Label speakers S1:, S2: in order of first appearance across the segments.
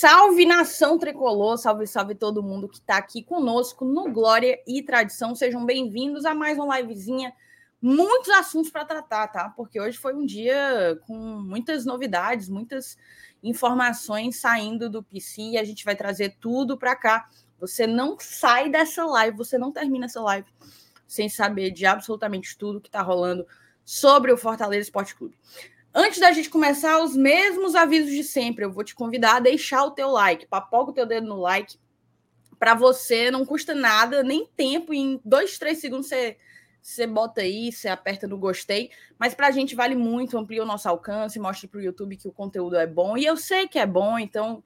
S1: Salve, nação tricolor, salve, salve todo mundo que está aqui conosco no Glória e Tradição. Sejam bem-vindos a mais uma livezinha. Muitos assuntos para tratar, tá? Porque hoje foi um dia com muitas novidades, muitas informações saindo do PC e a gente vai trazer tudo para cá. Você não sai dessa live, você não termina essa live sem saber de absolutamente tudo que está rolando sobre o Fortaleza Esporte Clube. Antes da gente começar, os mesmos avisos de sempre. Eu vou te convidar a deixar o teu like. Papoca o teu dedo no like. Para você, não custa nada, nem tempo. Em dois, três segundos você, você bota aí, você aperta no gostei. Mas para a gente vale muito, amplia o nosso alcance, mostra para o YouTube que o conteúdo é bom. E eu sei que é bom, então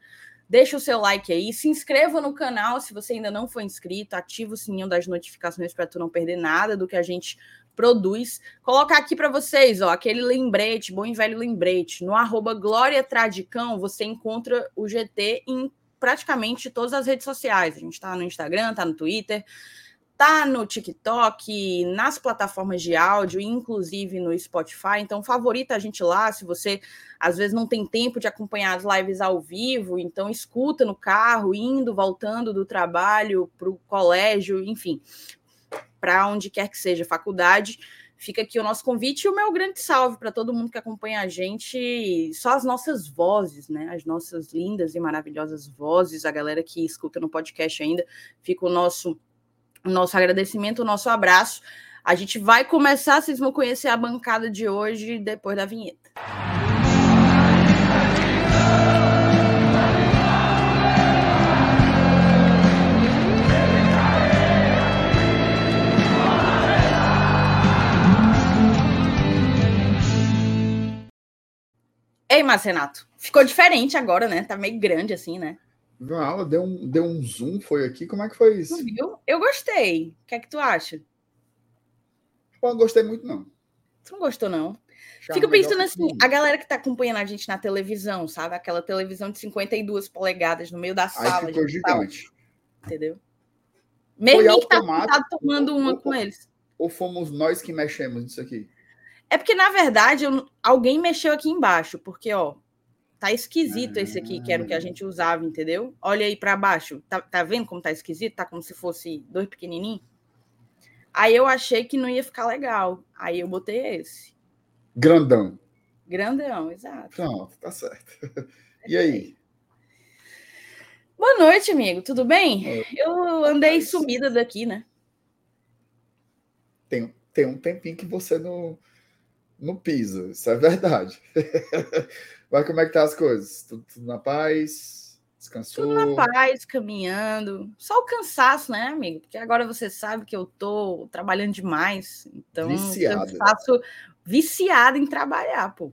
S1: deixa o seu like aí. Se inscreva no canal se você ainda não foi inscrito. Ativa o sininho das notificações para tu não perder nada do que a gente produz. Colocar aqui para vocês, ó, aquele lembrete, bom e velho lembrete. No arroba Glória Tradicão, você encontra o GT em praticamente todas as redes sociais. A gente está no Instagram, está no Twitter, tá no TikTok, nas plataformas de áudio, inclusive no Spotify. Então, favorita a gente lá. Se você às vezes não tem tempo de acompanhar as lives ao vivo, então escuta no carro, indo, voltando do trabalho para o colégio, enfim para onde quer que seja, faculdade. Fica aqui o nosso convite e o meu grande salve para todo mundo que acompanha a gente, só as nossas vozes, né? As nossas lindas e maravilhosas vozes, a galera que escuta no podcast ainda, fica o nosso, nosso agradecimento, o nosso abraço. A gente vai começar, vocês vão conhecer a bancada de hoje depois da vinheta. Ei, Márcio Renato, ficou diferente agora, né? Tá meio grande assim, né?
S2: Viu a aula? Deu um, deu um zoom, foi aqui? Como é que foi isso?
S1: viu? Eu gostei. O que é que tu acha?
S2: Eu não gostei muito, não.
S1: Tu não gostou, não? Já Fico pensando assim, a galera que tá acompanhando a gente na televisão, sabe? Aquela televisão de 52 polegadas no meio da sala.
S2: Aí ficou gigante.
S1: entendeu? Mesmo que tá tomando uma ou, com eles.
S2: Ou fomos nós que mexemos nisso aqui?
S1: É porque, na verdade, eu, alguém mexeu aqui embaixo, porque, ó, tá esquisito esse aqui, que era o que a gente usava, entendeu? Olha aí para baixo. Tá, tá vendo como tá esquisito? Tá como se fosse dois pequenininhos. Aí eu achei que não ia ficar legal. Aí eu botei esse.
S2: Grandão.
S1: Grandão, exato.
S2: Pronto, tá certo. E aí?
S1: Boa noite, amigo. Tudo bem? Eu andei sumida daqui, né?
S2: Tem, tem um tempinho que você não no piso, isso é verdade. Mas como é que tá as coisas? Tudo, tudo, na paz? Descansou?
S1: Tudo na paz, caminhando. Só o cansaço, né, amigo? Porque agora você sabe que eu tô trabalhando demais. Então,
S2: Viciada.
S1: cansaço viciado em trabalhar, pô.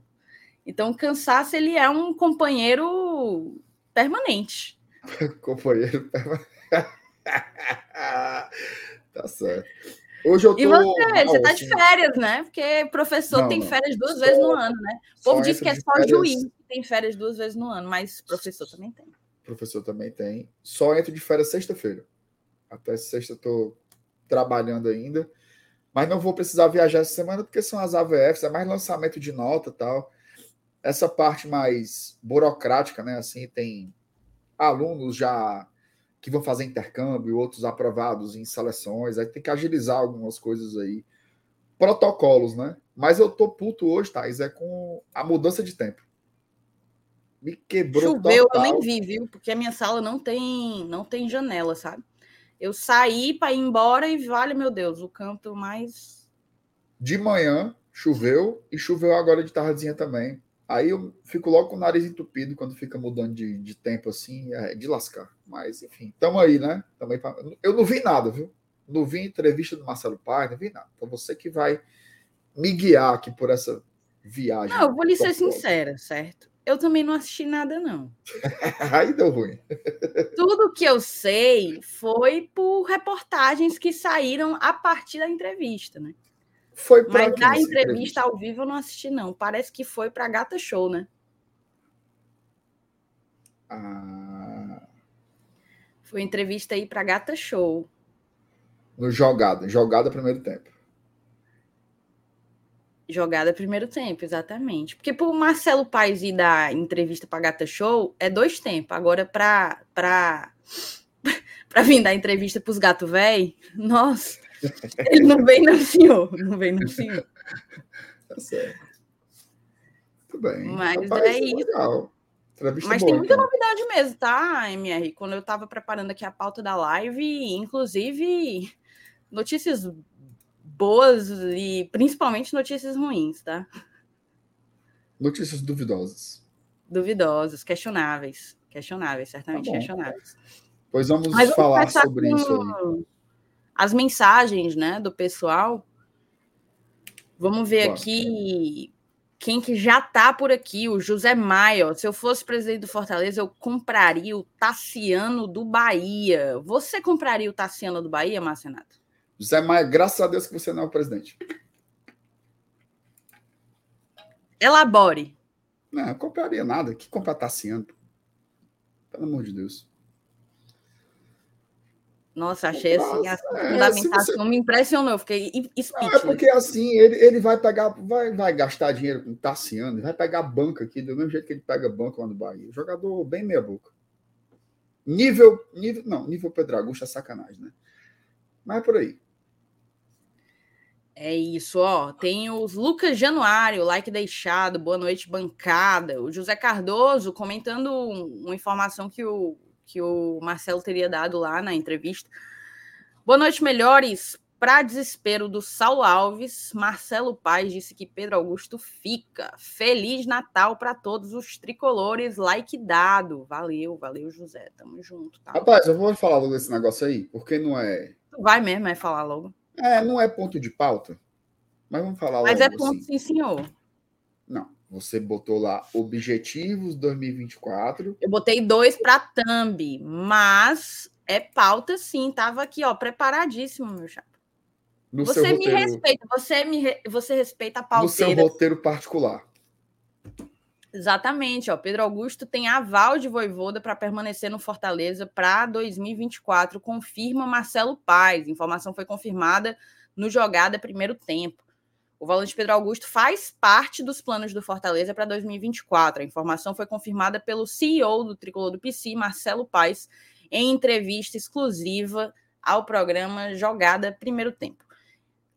S1: Então, o cansaço, ele é um companheiro permanente.
S2: companheiro permanente. tá certo. Hoje eu tô.
S1: E você? Você tá de férias, né? Porque professor não, tem férias duas só, vezes no ano, né? O povo diz que é só férias... juiz que tem férias duas vezes no ano, mas professor também tem.
S2: Professor também tem. Só entro de férias sexta-feira. Até sexta eu tô trabalhando ainda. Mas não vou precisar viajar essa semana porque são as AVFs, é mais lançamento de nota e tal. Essa parte mais burocrática, né? Assim, tem alunos já que vão fazer intercâmbio, outros aprovados em seleções, aí tem que agilizar algumas coisas aí. Protocolos, né? Mas eu tô puto hoje, Thais, é com a mudança de tempo. Me quebrou
S1: Choveu, total. eu nem vi, viu? Porque a minha sala não tem, não tem janela, sabe? Eu saí para ir embora e vale, meu Deus, o canto mais.
S2: De manhã choveu e choveu agora de tardezinha também. Aí eu fico logo com o nariz entupido quando fica mudando de, de tempo assim, é de lascar. Mas, enfim, tamo aí, né? Também pra... Eu não vi nada, viu? Não vi entrevista do Marcelo Paz, não vi nada. Então você que vai me guiar aqui por essa viagem.
S1: Não, eu vou lhe ser sincera, certo? Eu também não assisti nada, não.
S2: aí deu ruim.
S1: Tudo que eu sei foi por reportagens que saíram a partir da entrevista, né?
S2: Foi
S1: Mas a entrevista, entrevista ao vivo eu não assisti, não. Parece que foi para Gata Show, né?
S2: Ah.
S1: Foi entrevista aí para Gata Show.
S2: No jogada, jogada primeiro tempo.
S1: Jogada primeiro tempo, exatamente. Porque pro Marcelo Paes ir dar entrevista para Gata Show é dois tempos. Agora, para pra, pra vir dar entrevista pros gato velho, nossa, ele não vem, não, senhor. Não vem, não, senhor.
S2: Tá certo. Tudo bem.
S1: Mas Rapaz, é, é isso. Legal. Mas tem muita então. novidade mesmo, tá, MR? Quando eu estava preparando aqui a pauta da live, inclusive notícias boas e principalmente notícias ruins, tá?
S2: Notícias duvidosas.
S1: Duvidosas, questionáveis. Questionáveis, certamente tá questionáveis.
S2: Pois vamos falar sobre isso aí.
S1: As mensagens, né, do pessoal. Vamos ver claro. aqui quem que já está por aqui, o José Maia. Se eu fosse presidente do Fortaleza, eu compraria o Tassiano do Bahia. Você compraria o Tassiano do Bahia, Marcenato?
S2: José Maia, graças a Deus que você não é o presidente.
S1: Elabore.
S2: Não, eu compraria nada. Que comprar Tassiano? Pelo amor de Deus.
S1: Nossa, achei assim, a é, fundamentação você... me impressionou, fiquei speechless.
S2: É porque assim, ele, ele vai pegar, vai, vai gastar dinheiro com Tassiano, vai pegar banca aqui, do mesmo jeito que ele pega banca lá no Bahia. Jogador bem meia boca. Nível, nível, não, nível Pedro Augusto é sacanagem, né? Mas é por aí.
S1: É isso, ó. Tem os Lucas Januário, like deixado, boa noite, bancada. O José Cardoso comentando uma informação que o que o Marcelo teria dado lá na entrevista. Boa noite, melhores. Para desespero do Saulo Alves, Marcelo Paz disse que Pedro Augusto fica. Feliz Natal para todos os tricolores. Like dado. Valeu, valeu, José. Tamo junto. Tá?
S2: Rapaz, eu vou falar logo desse negócio aí, porque não é.
S1: Tu vai mesmo, é falar logo.
S2: É, não é ponto de pauta. Mas vamos falar
S1: logo. Mas é ponto, assim. sim, senhor.
S2: Você botou lá objetivos 2024.
S1: Eu botei dois para thumb, mas é pauta sim. Tava aqui, ó, preparadíssimo, meu chapa. No você me roteiro, respeita, você me você respeita a pauta.
S2: No seu roteiro particular.
S1: Exatamente, ó. Pedro Augusto tem aval de Voivoda para permanecer no Fortaleza para 2024, confirma Marcelo Paz. Informação foi confirmada no jogada primeiro tempo. O volante Pedro Augusto faz parte dos planos do Fortaleza para 2024. A informação foi confirmada pelo CEO do Tricolor do PC, Marcelo Paes, em entrevista exclusiva ao programa Jogada Primeiro Tempo.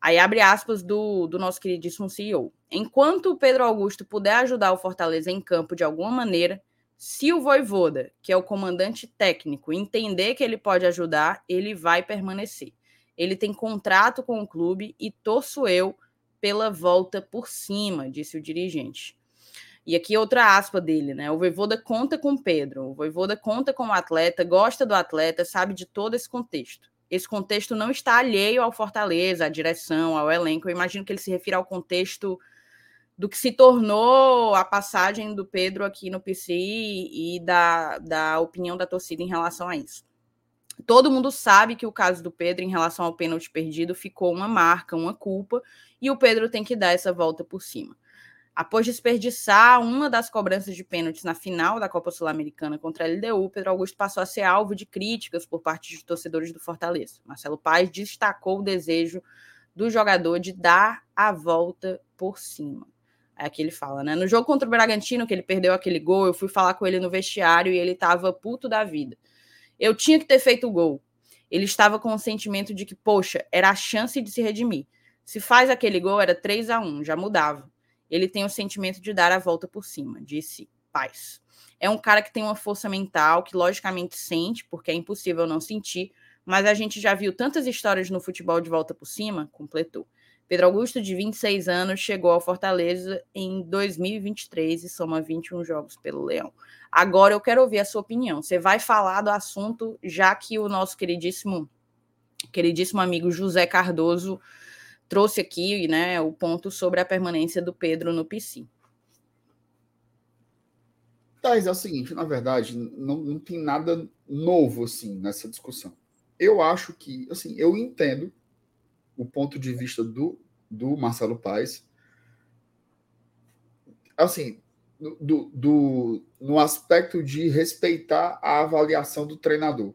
S1: Aí abre aspas do, do nosso queridíssimo CEO. Enquanto o Pedro Augusto puder ajudar o Fortaleza em campo de alguma maneira, se o Voivoda, que é o comandante técnico, entender que ele pode ajudar, ele vai permanecer. Ele tem contrato com o clube e torço eu pela volta por cima, disse o dirigente. E aqui outra aspa dele, né? O Voivoda conta com Pedro, o Voivoda conta com o atleta, gosta do atleta, sabe de todo esse contexto. Esse contexto não está alheio ao Fortaleza, à direção, ao elenco. Eu imagino que ele se refira ao contexto do que se tornou a passagem do Pedro aqui no PC e da, da opinião da torcida em relação a isso. Todo mundo sabe que o caso do Pedro em relação ao pênalti perdido ficou uma marca, uma culpa, e o Pedro tem que dar essa volta por cima. Após desperdiçar uma das cobranças de pênaltis na final da Copa Sul-Americana contra a LDU, Pedro Augusto passou a ser alvo de críticas por parte de torcedores do Fortaleza. Marcelo Paes destacou o desejo do jogador de dar a volta por cima. É aqui ele fala, né? No jogo contra o Bragantino, que ele perdeu aquele gol, eu fui falar com ele no vestiário e ele estava puto da vida. Eu tinha que ter feito o gol. Ele estava com o sentimento de que, poxa, era a chance de se redimir. Se faz aquele gol, era 3 a 1 já mudava. Ele tem o sentimento de dar a volta por cima, disse Paz. É um cara que tem uma força mental, que logicamente sente, porque é impossível não sentir, mas a gente já viu tantas histórias no futebol de volta por cima, completou. Pedro Augusto, de 26 anos, chegou ao Fortaleza em 2023 e soma 21 jogos pelo Leão. Agora eu quero ouvir a sua opinião. Você vai falar do assunto, já que o nosso queridíssimo, queridíssimo amigo José Cardoso trouxe aqui né, o ponto sobre a permanência do Pedro no PC.
S2: Thais, é o seguinte, na verdade, não, não tem nada novo assim nessa discussão. Eu acho que, assim, eu entendo o ponto de vista do, do Marcelo Paes. Assim, do, do, no aspecto de respeitar a avaliação do treinador.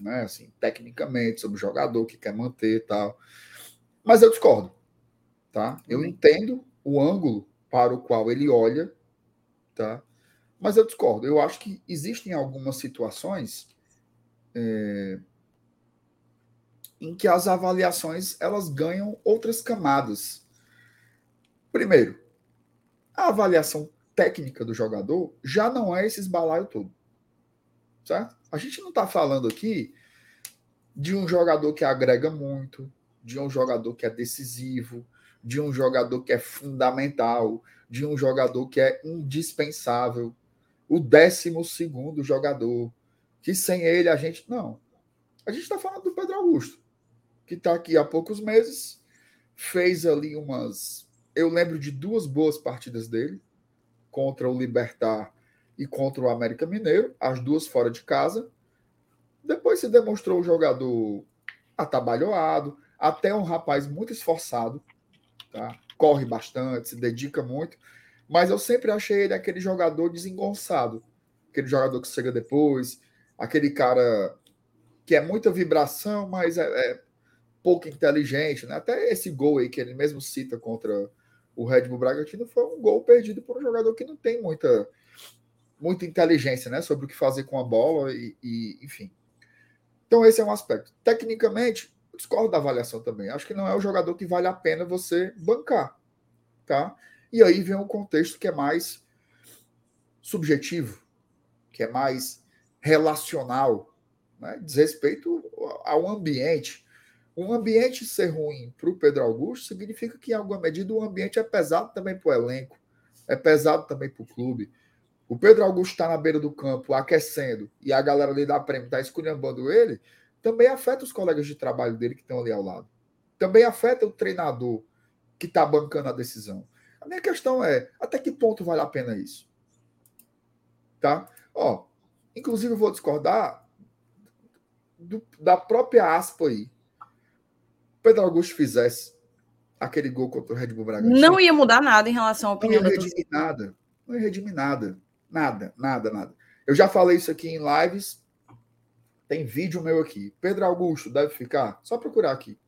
S2: Né? Assim, tecnicamente, sobre o jogador que quer manter e tal. Mas eu discordo. tá? Eu uhum. entendo o ângulo para o qual ele olha, tá? Mas eu discordo. Eu acho que existem algumas situações é, em que as avaliações elas ganham outras camadas. Primeiro, a avaliação técnica do jogador já não é esse esbalaio todo. Certo? A gente não está falando aqui de um jogador que agrega muito, de um jogador que é decisivo, de um jogador que é fundamental, de um jogador que é indispensável, o décimo segundo jogador, que sem ele a gente. Não. A gente está falando do Pedro Augusto, que está aqui há poucos meses, fez ali umas. Eu lembro de duas boas partidas dele, contra o Libertar e contra o América Mineiro, as duas fora de casa. Depois se demonstrou um jogador atabalhoado, até um rapaz muito esforçado, tá? corre bastante, se dedica muito, mas eu sempre achei ele aquele jogador desengonçado, aquele jogador que chega depois, aquele cara que é muita vibração, mas é, é pouco inteligente, né? Até esse gol aí que ele mesmo cita contra o Red Bull Bragantino foi um gol perdido por um jogador que não tem muita muita inteligência, né, sobre o que fazer com a bola e, e enfim. Então esse é um aspecto. Tecnicamente, discordo da avaliação também. Acho que não é o jogador que vale a pena você bancar, tá? E aí vem um contexto que é mais subjetivo, que é mais relacional, né? diz respeito ao ambiente. Um ambiente ser ruim para o Pedro Augusto significa que, em alguma medida, o ambiente é pesado também para o elenco, é pesado também para o clube. O Pedro Augusto está na beira do campo aquecendo e a galera ali da prêmio está esculhambando ele, também afeta os colegas de trabalho dele que estão ali ao lado. Também afeta o treinador que está bancando a decisão. A minha questão é, até que ponto vale a pena isso? Tá? Ó, inclusive eu vou discordar do, da própria aspa aí. Pedro Augusto fizesse aquele gol contra o Red Bull Bragantino.
S1: Não ia mudar nada em relação à opinião
S2: não ia redimir nada. Não ia redimir nada. Nada, nada, nada. Eu já falei isso aqui em lives tem vídeo meu aqui. Pedro Augusto deve ficar? Só procurar aqui.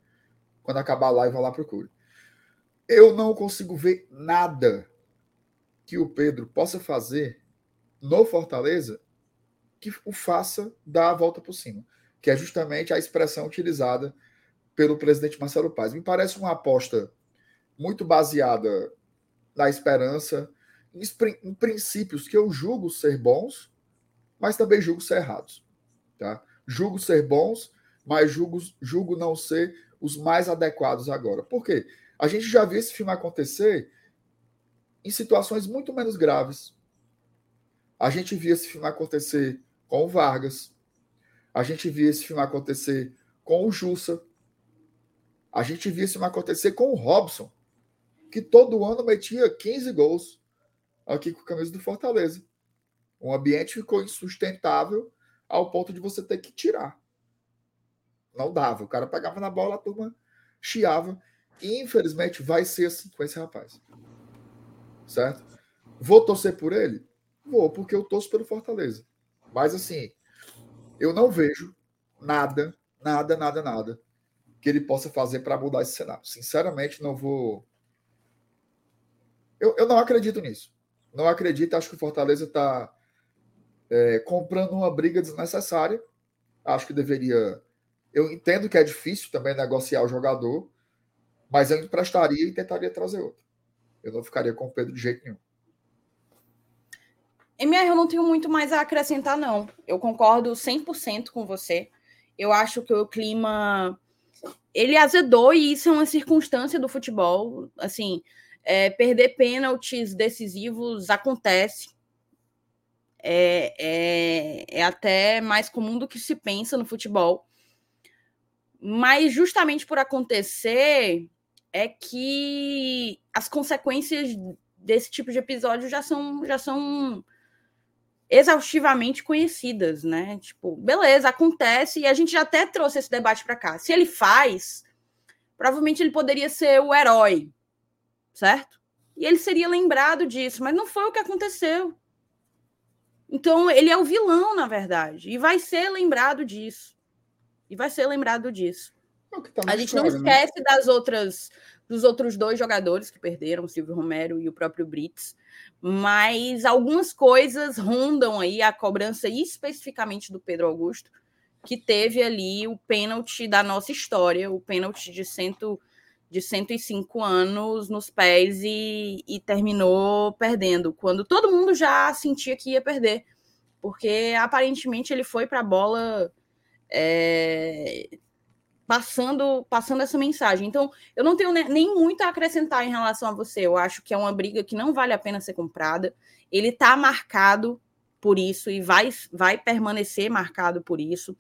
S2: Quando acabar a live, vai lá procure. Eu não consigo ver nada que o Pedro possa fazer no Fortaleza que o faça dar a volta por cima, que é justamente a expressão utilizada pelo presidente Marcelo Paz. Me parece uma aposta muito baseada na esperança, em, princípios que eu julgo ser bons, mas também julgo ser errados. Tá? julgo ser bons, mas julgo, julgo não ser os mais adequados agora. Por quê? A gente já viu esse filme acontecer em situações muito menos graves. A gente viu esse filme acontecer com o Vargas. A gente viu esse filme acontecer com o Jussa. A gente viu filme acontecer com o Robson, que todo ano metia 15 gols aqui com a camisa do Fortaleza. O ambiente ficou insustentável ao ponto de você ter que tirar. Não dava. O cara pegava na bola, a turma chiava. E infelizmente vai ser assim com esse rapaz. Certo? Vou torcer por ele? Vou, porque eu torço pelo Fortaleza. Mas assim, eu não vejo nada, nada, nada, nada que ele possa fazer para mudar esse cenário. Sinceramente, não vou. Eu, eu não acredito nisso. Não acredito. Acho que o Fortaleza está é, comprando uma briga desnecessária. Acho que deveria. Eu entendo que é difícil também negociar o jogador, mas eu emprestaria e tentaria trazer outro. Eu não ficaria com o Pedro de jeito nenhum.
S1: MR, eu não tenho muito mais a acrescentar, não. Eu concordo 100% com você. Eu acho que o clima ele azedou e isso é uma circunstância do futebol. Assim, é, perder pênaltis decisivos acontece é, é, é até mais comum do que se pensa no futebol. Mas justamente por acontecer é que as consequências desse tipo de episódio já são já são exaustivamente conhecidas, né? Tipo, beleza, acontece e a gente já até trouxe esse debate para cá. Se ele faz, provavelmente ele poderia ser o herói, certo? E ele seria lembrado disso, mas não foi o que aconteceu. Então, ele é o vilão, na verdade, e vai ser lembrado disso. E vai ser lembrado disso. É tá a gente história, não né? esquece né? das outras dos outros dois jogadores que perderam, o Silvio Romero e o próprio Brits, mas algumas coisas rondam aí a cobrança especificamente do Pedro Augusto, que teve ali o pênalti da nossa história, o pênalti de, cento, de 105 anos nos pés e, e terminou perdendo, quando todo mundo já sentia que ia perder, porque aparentemente ele foi para a bola é, passando, passando essa mensagem. Então, eu não tenho nem muito a acrescentar em relação a você. Eu acho que é uma briga que não vale a pena ser comprada. Ele está marcado por isso e vai, vai permanecer marcado por isso.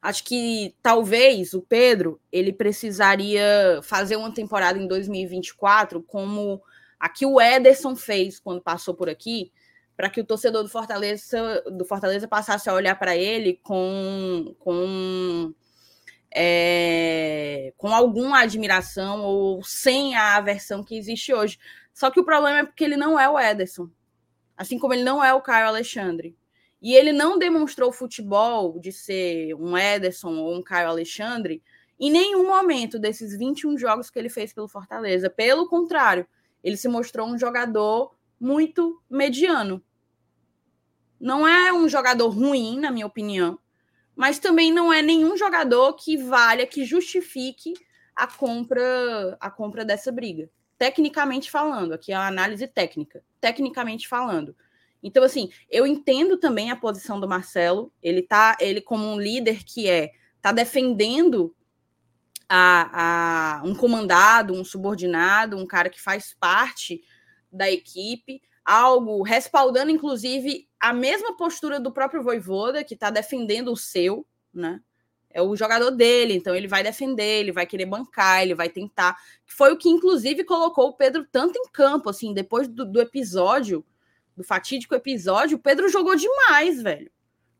S1: Acho que talvez o Pedro ele precisaria fazer uma temporada em 2024 como a que o Ederson fez quando passou por aqui, para que o torcedor do Fortaleza, do Fortaleza passasse a olhar para ele com, com é, com alguma admiração ou sem a aversão que existe hoje. Só que o problema é porque ele não é o Ederson, assim como ele não é o Caio Alexandre. E ele não demonstrou futebol de ser um Ederson ou um Caio Alexandre em nenhum momento desses 21 jogos que ele fez pelo Fortaleza. Pelo contrário, ele se mostrou um jogador muito mediano. Não é um jogador ruim, na minha opinião, mas também não é nenhum jogador que valha, que justifique a compra, a compra dessa briga. Tecnicamente falando, aqui é uma análise técnica, tecnicamente falando. Então, assim, eu entendo também a posição do Marcelo. Ele tá, ele como um líder que é, tá defendendo a, a um comandado, um subordinado, um cara que faz parte da equipe, algo respaldando, inclusive, a mesma postura do próprio Voivoda, que está defendendo o seu, né? É o jogador dele, então ele vai defender, ele vai querer bancar, ele vai tentar. Foi o que, inclusive, colocou o Pedro tanto em campo, assim, depois do, do episódio, do fatídico episódio, o Pedro jogou demais, velho.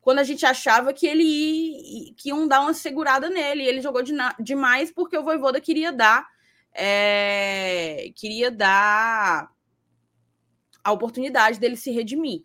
S1: Quando a gente achava que ele ia, que iam dar uma segurada nele, ele jogou de, demais porque o Voivoda queria dar. É, queria dar a oportunidade dele se redimir.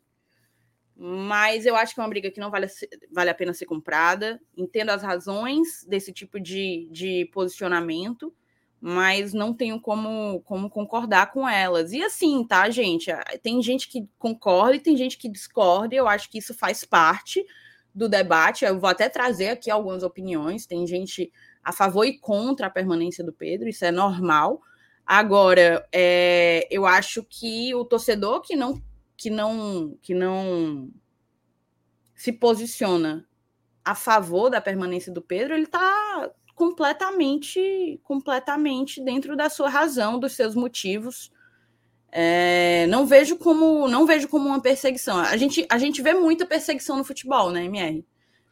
S1: Mas eu acho que é uma briga que não vale, vale a pena ser comprada. Entendo as razões desse tipo de, de posicionamento, mas não tenho como, como concordar com elas. E assim, tá, gente? Tem gente que concorda e tem gente que discorda. Eu acho que isso faz parte do debate. Eu vou até trazer aqui algumas opiniões. Tem gente a favor e contra a permanência do Pedro, isso é normal. Agora, é, eu acho que o torcedor que não que não que não se posiciona a favor da permanência do Pedro, ele está completamente completamente dentro da sua razão, dos seus motivos. É, não vejo como não vejo como uma perseguição. A gente, a gente vê muita perseguição no futebol, né, MR?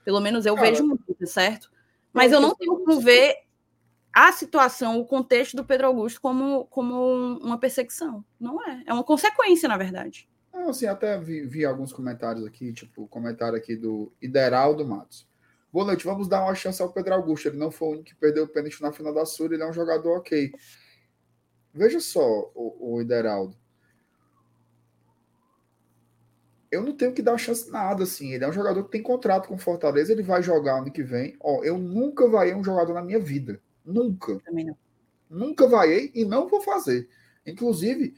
S1: Pelo menos eu Cara, vejo muito, certo? Mas eu não tenho como ver a situação, o contexto do Pedro Augusto como, como uma perseguição. Não é. É uma consequência, na verdade.
S2: Não, assim, até vi, vi, alguns comentários aqui, tipo, comentário aqui do Ideraldo Matos. Boa noite, vamos dar uma chance ao Pedro Augusto. Ele não foi o único que perdeu o pênalti na final da Sul, ele é um jogador ok. Veja só, o, o Ideraldo. Eu não tenho que dar chance nada, assim. Ele é um jogador que tem contrato com Fortaleza, ele vai jogar ano que vem. Ó, eu nunca vai um jogador na minha vida. Nunca.
S1: Também não.
S2: Nunca vai e não vou fazer. Inclusive,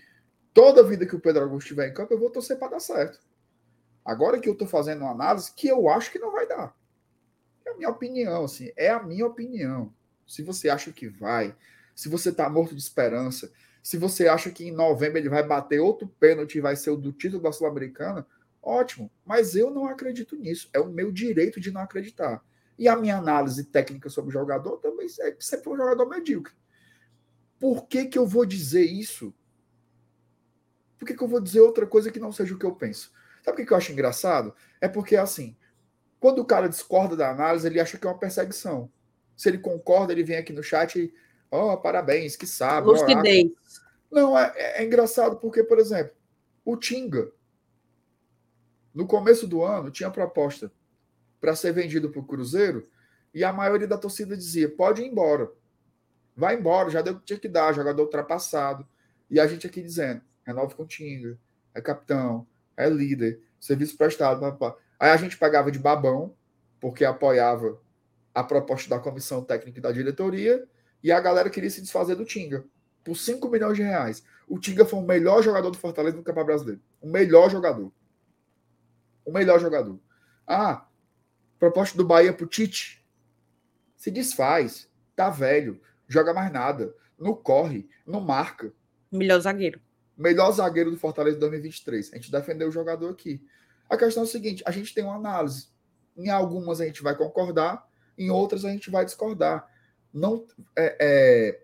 S2: toda vida que o Pedro Augusto estiver em campo, eu vou torcer para dar certo. Agora que eu estou fazendo uma análise que eu acho que não vai dar. É a minha opinião, assim, é a minha opinião. Se você acha que vai, se você está morto de esperança, se você acha que em novembro ele vai bater outro pênalti e vai ser o do título da Sul-Americana, ótimo. Mas eu não acredito nisso. É o meu direito de não acreditar. E a minha análise técnica sobre o jogador também é que sempre foi um jogador medíocre. Por que, que eu vou dizer isso por que, que eu vou dizer outra coisa que não seja o que eu penso? Sabe o que, que eu acho engraçado? É porque, assim, quando o cara discorda da análise, ele acha que é uma perseguição. Se ele concorda, ele vem aqui no chat e, ó, oh, parabéns, que sabe.
S1: Lucidez.
S2: Não, é, é, é engraçado porque, por exemplo, o Tinga, no começo do ano, tinha proposta para ser vendido para o Cruzeiro e a maioria da torcida dizia: pode ir embora. Vai embora, já deu o que tinha que dar, jogador ultrapassado. E a gente aqui dizendo: renove com Tinga, é capitão, é líder, serviço prestado. Papá. Aí a gente pagava de babão, porque apoiava a proposta da comissão técnica e da diretoria, e a galera queria se desfazer do Tinga por 5 milhões de reais. O Tinga foi o melhor jogador do Fortaleza no Campeonato Brasileiro. O melhor jogador. O melhor jogador. Ah, proposta do Bahia pro Tite. Se desfaz. Tá velho. Joga mais nada. Não corre. Não marca.
S1: Melhor zagueiro.
S2: Melhor zagueiro do Fortaleza 2023. A gente defendeu o jogador aqui. A questão é o seguinte: a gente tem uma análise. Em algumas a gente vai concordar, em outras a gente vai discordar. Não é, é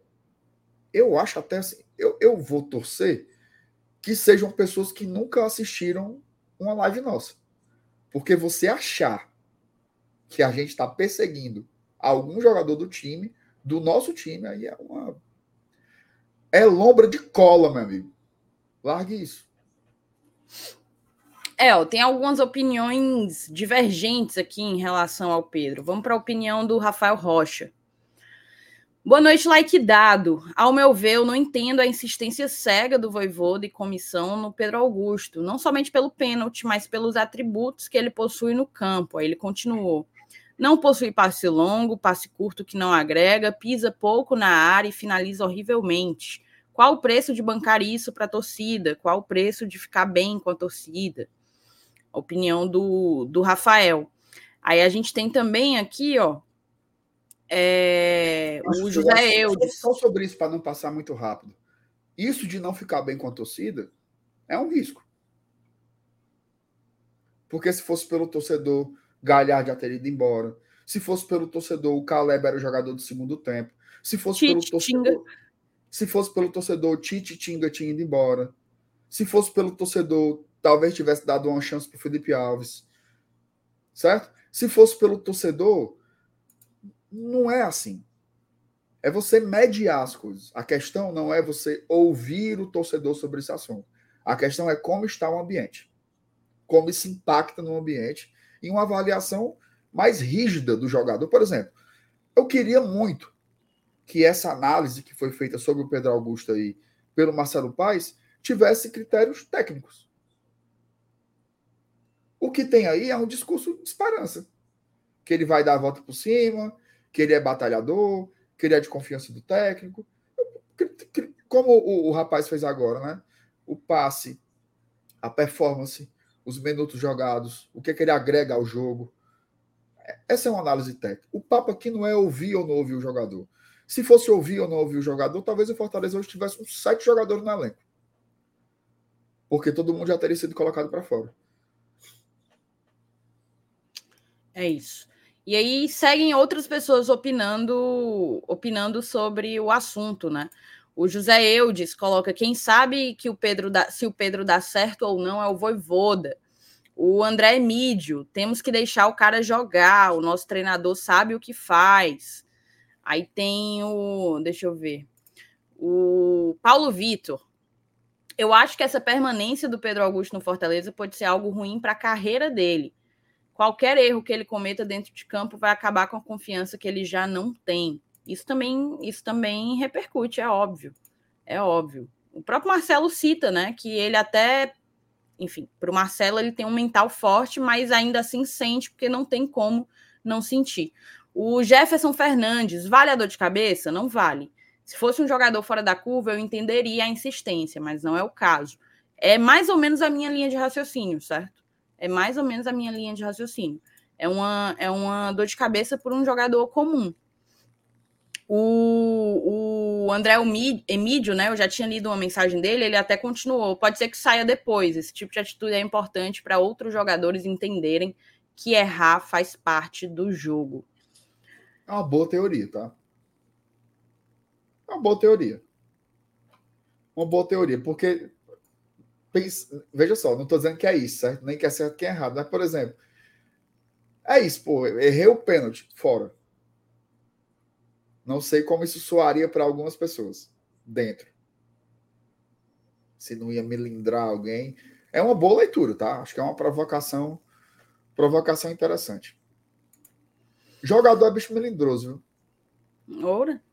S2: eu acho até assim, eu, eu vou torcer que sejam pessoas que nunca assistiram uma live nossa. Porque você achar que a gente está perseguindo algum jogador do time, do nosso time, aí é uma. É lombra de cola, meu amigo. Largue isso.
S1: É, ó, tem algumas opiniões divergentes aqui em relação ao Pedro. Vamos para a opinião do Rafael Rocha. Boa noite, like dado. Ao meu ver, eu não entendo a insistência cega do Voivoda e comissão no Pedro Augusto, não somente pelo pênalti, mas pelos atributos que ele possui no campo. Aí ele continuou. Não possui passe longo, passe curto que não agrega, pisa pouco na área e finaliza horrivelmente. Qual o preço de bancar isso para a torcida? Qual o preço de ficar bem com a torcida? opinião do, do Rafael. Aí a gente tem também aqui, ó, é, o José Eudes.
S2: Só sobre isso, para não passar muito rápido. Isso de não ficar bem com a torcida é um risco. Porque se fosse pelo torcedor, Galhardo já teria ido embora. Se fosse pelo torcedor, o Caleb era o jogador do segundo tempo. Se fosse Tite, pelo torcedor. Tinga. Se fosse pelo torcedor, Tite Tinga tinha ido embora. Se fosse pelo torcedor, talvez tivesse dado uma chance para o Felipe Alves. Certo? Se fosse pelo torcedor, não é assim. É você mediar as coisas. A questão não é você ouvir o torcedor sobre esse assunto. A questão é como está o ambiente. Como isso impacta no ambiente e uma avaliação mais rígida do jogador. Por exemplo, eu queria muito que essa análise que foi feita sobre o Pedro Augusto aí pelo Marcelo Paes tivesse critérios técnicos. O que tem aí é um discurso de esperança. Que ele vai dar a volta por cima, que ele é batalhador, que ele é de confiança do técnico. Como o, o rapaz fez agora, né? O passe, a performance, os minutos jogados, o que, é que ele agrega ao jogo. Essa é uma análise técnica. O papo aqui não é ouvir ou não ouvir o jogador. Se fosse ouvir ou não ouvir o jogador, talvez o Fortaleza hoje tivesse uns sete jogadores no elenco. Porque todo mundo já teria sido colocado para fora.
S1: É isso. E aí seguem outras pessoas opinando, opinando sobre o assunto, né? O José Eudes coloca: quem sabe que o Pedro dá, se o Pedro dá certo ou não é o Voivoda. O André Emídio, temos que deixar o cara jogar, o nosso treinador sabe o que faz. Aí tem o, deixa eu ver, o Paulo Vitor. Eu acho que essa permanência do Pedro Augusto no Fortaleza pode ser algo ruim para a carreira dele qualquer erro que ele cometa dentro de campo vai acabar com a confiança que ele já não tem. Isso também, isso também repercute, é óbvio. É óbvio. O próprio Marcelo cita, né, que ele até, enfim, para o Marcelo ele tem um mental forte, mas ainda assim sente porque não tem como não sentir. O Jefferson Fernandes, vale a dor de cabeça? Não vale. Se fosse um jogador fora da curva, eu entenderia a insistência, mas não é o caso. É mais ou menos a minha linha de raciocínio, certo? É mais ou menos a minha linha de raciocínio. É uma, é uma dor de cabeça por um jogador comum. O, o André Emídio, né? Eu já tinha lido uma mensagem dele, ele até continuou. Pode ser que saia depois. Esse tipo de atitude é importante para outros jogadores entenderem que errar faz parte do jogo.
S2: É uma boa teoria, tá? É uma boa teoria. Uma boa teoria, porque veja só, não estou dizendo que é isso, certo? Nem que é certo que é errado. Mas, por exemplo, é isso, pô, errei o pênalti, fora. Não sei como isso soaria para algumas pessoas dentro. Se não ia melindrar alguém. É uma boa leitura, tá? Acho que é uma provocação, provocação interessante. Jogador é bicho melindroso,
S1: viu? Ora.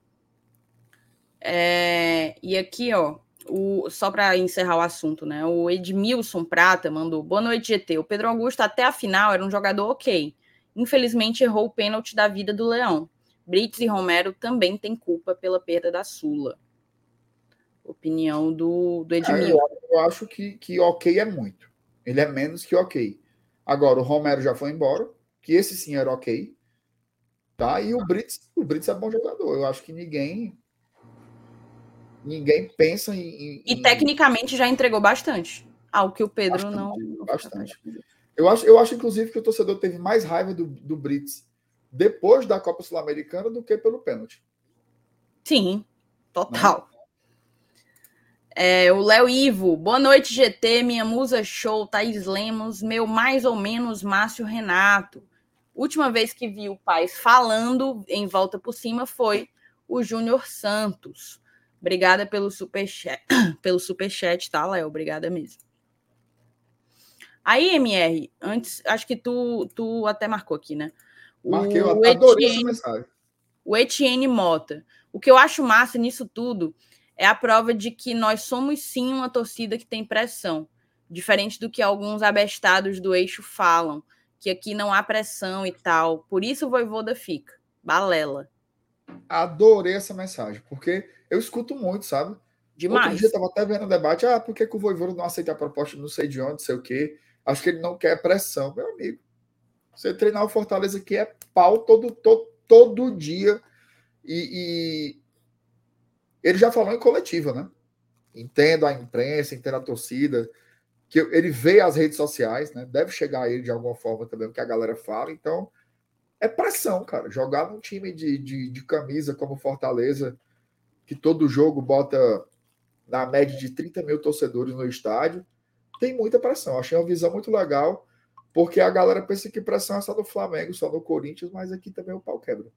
S1: É, e aqui, ó, o, só para encerrar o assunto, né? O Edmilson Prata mandou boa noite, GT. O Pedro Augusto, até a final, era um jogador ok. Infelizmente, errou o pênalti da vida do Leão. Brits e Romero também têm culpa pela perda da Sula. Opinião do, do Edmilson.
S2: É, eu, eu acho que, que ok é muito. Ele é menos que ok. Agora, o Romero já foi embora, que esse sim era ok. Tá? E o Brits, o Brits é bom jogador. Eu acho que ninguém ninguém pensa em,
S1: em, E tecnicamente já entregou bastante. Algo que o Pedro
S2: bastante,
S1: não.
S2: Bastante. Eu acho, eu acho, inclusive, que o torcedor teve mais raiva do, do Brits depois da Copa Sul-Americana do que pelo pênalti.
S1: Sim, total. É, o Léo Ivo, boa noite, GT, minha musa show, Thaís Lemos, meu mais ou menos Márcio Renato. Última vez que vi o Paz falando em volta por cima foi o Júnior Santos. Obrigada pelo superchat, pelo superchat, tá, Léo? Obrigada mesmo. Aí, MR, antes, acho que tu, tu até marcou aqui, né?
S2: Marquei, eu o adorei Etienne, essa mensagem.
S1: O Etienne Mota. O que eu acho massa nisso tudo é a prova de que nós somos sim uma torcida que tem pressão, diferente do que alguns abestados do eixo falam, que aqui não há pressão e tal. Por isso o Voivoda fica. Balela.
S2: Adorei essa mensagem, porque eu escuto muito, sabe?
S1: Demais. Outro
S2: dia eu tava até vendo o debate, ah, por que, que o Voivoda não aceita a proposta não sei de onde, sei o quê. Acho que ele não quer pressão, meu amigo. Você treinar o Fortaleza aqui é pau todo, todo, todo dia. E, e, ele já falou em coletiva, né? Entendo a imprensa, entendo a torcida, que ele vê as redes sociais, né? Deve chegar a ele de alguma forma também o que a galera fala. Então, é pressão, cara. Jogar num time de, de, de camisa como Fortaleza, que todo jogo bota na média de 30 mil torcedores no estádio, tem muita pressão. Achei uma visão muito legal, porque a galera pensa que pressão é só do Flamengo, só do Corinthians, mas aqui também o pau quebra.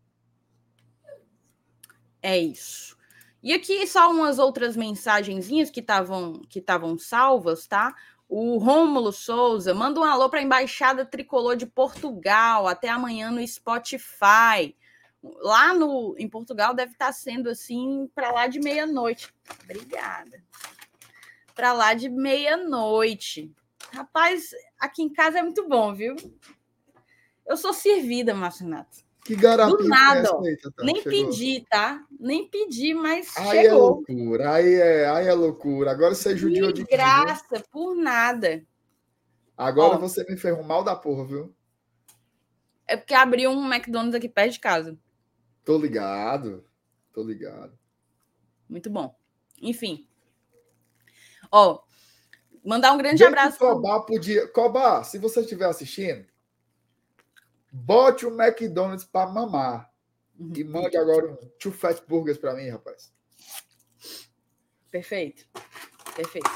S1: É isso. E aqui só umas outras mensagenzinhas que estavam que estavam salvas, tá? O Rômulo Souza manda um alô para a Embaixada Tricolor de Portugal. Até amanhã no Spotify. Lá no, em Portugal deve estar tá sendo assim para lá de meia-noite. Obrigada para lá de meia-noite. Rapaz, aqui em casa é muito bom, viu? Eu sou servida, Marcinato.
S2: Que garapinha.
S1: Do nada, tá? Nem chegou. pedi, tá? Nem pedi, mas
S2: aí é chegou. é loucura, aí é, aí é loucura. Agora você judiou de
S1: graça, por nada.
S2: Agora Ó, você me ferrou mal da porra, viu?
S1: É porque abriu um McDonald's aqui perto de casa.
S2: Tô ligado. Tô ligado.
S1: Muito bom. Enfim, Ó, mandar um grande abraço.
S2: Cobá podia. Cobá, se você estiver assistindo, bote o um McDonald's para mamar. Uhum. E mande agora um two fat burgers para mim, rapaz.
S1: Perfeito. Perfeito.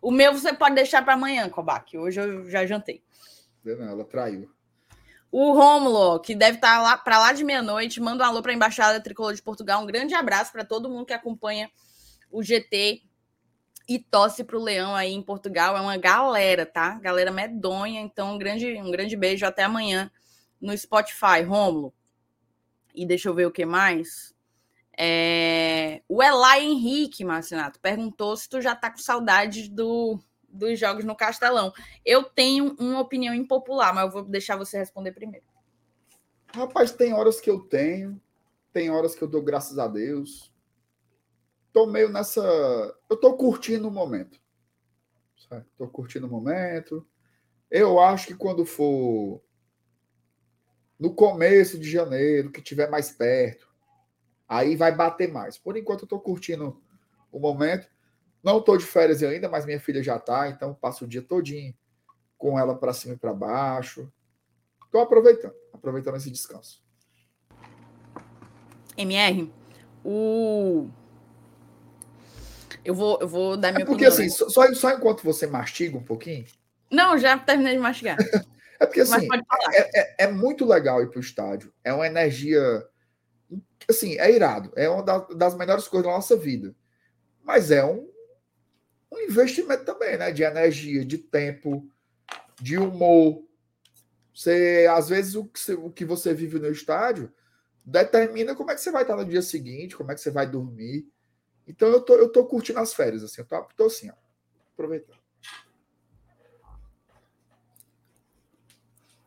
S1: O meu você pode deixar para amanhã, Cobá, que hoje eu já jantei.
S2: Não, ela traiu.
S1: O Rômulo, que deve estar tá lá para lá de meia-noite, manda um alô para a Embaixada Tricolor de Portugal. Um grande abraço para todo mundo que acompanha o GT e torce para o Leão aí em Portugal. É uma galera, tá? Galera medonha. Então, um grande, um grande beijo. Até amanhã no Spotify, Rômulo. E deixa eu ver o que mais. É... O Elai Henrique, Marcinato, perguntou se tu já tá com saudade do, dos jogos no Castelão. Eu tenho uma opinião impopular, mas eu vou deixar você responder primeiro.
S2: Rapaz, tem horas que eu tenho, tem horas que eu dou graças a Deus, tô meio nessa. Eu tô curtindo o momento. Tô curtindo o momento. Eu acho que quando for no começo de janeiro, que tiver mais perto, aí vai bater mais. Por enquanto eu tô curtindo o momento. Não tô de férias ainda, mas minha filha já tá, então passo o dia todinho com ela para cima e para baixo. Tô aproveitando, aproveitando esse descanso.
S1: MR, o eu vou, eu vou dar minha
S2: é porque opinião. assim, só, só enquanto você mastiga um pouquinho.
S1: Não, já terminei de mastigar.
S2: é porque assim, é, é, é, muito legal ir para o estádio. É uma energia. Assim, é irado. É uma das melhores coisas da nossa vida. Mas é um, um investimento também, né? De energia, de tempo, de humor. Você, às vezes, o que, o que você vive no estádio determina como é que você vai estar no dia seguinte, como é que você vai dormir. Então eu tô, eu tô curtindo as férias, assim, eu tô, tô assim, ó, aproveitando.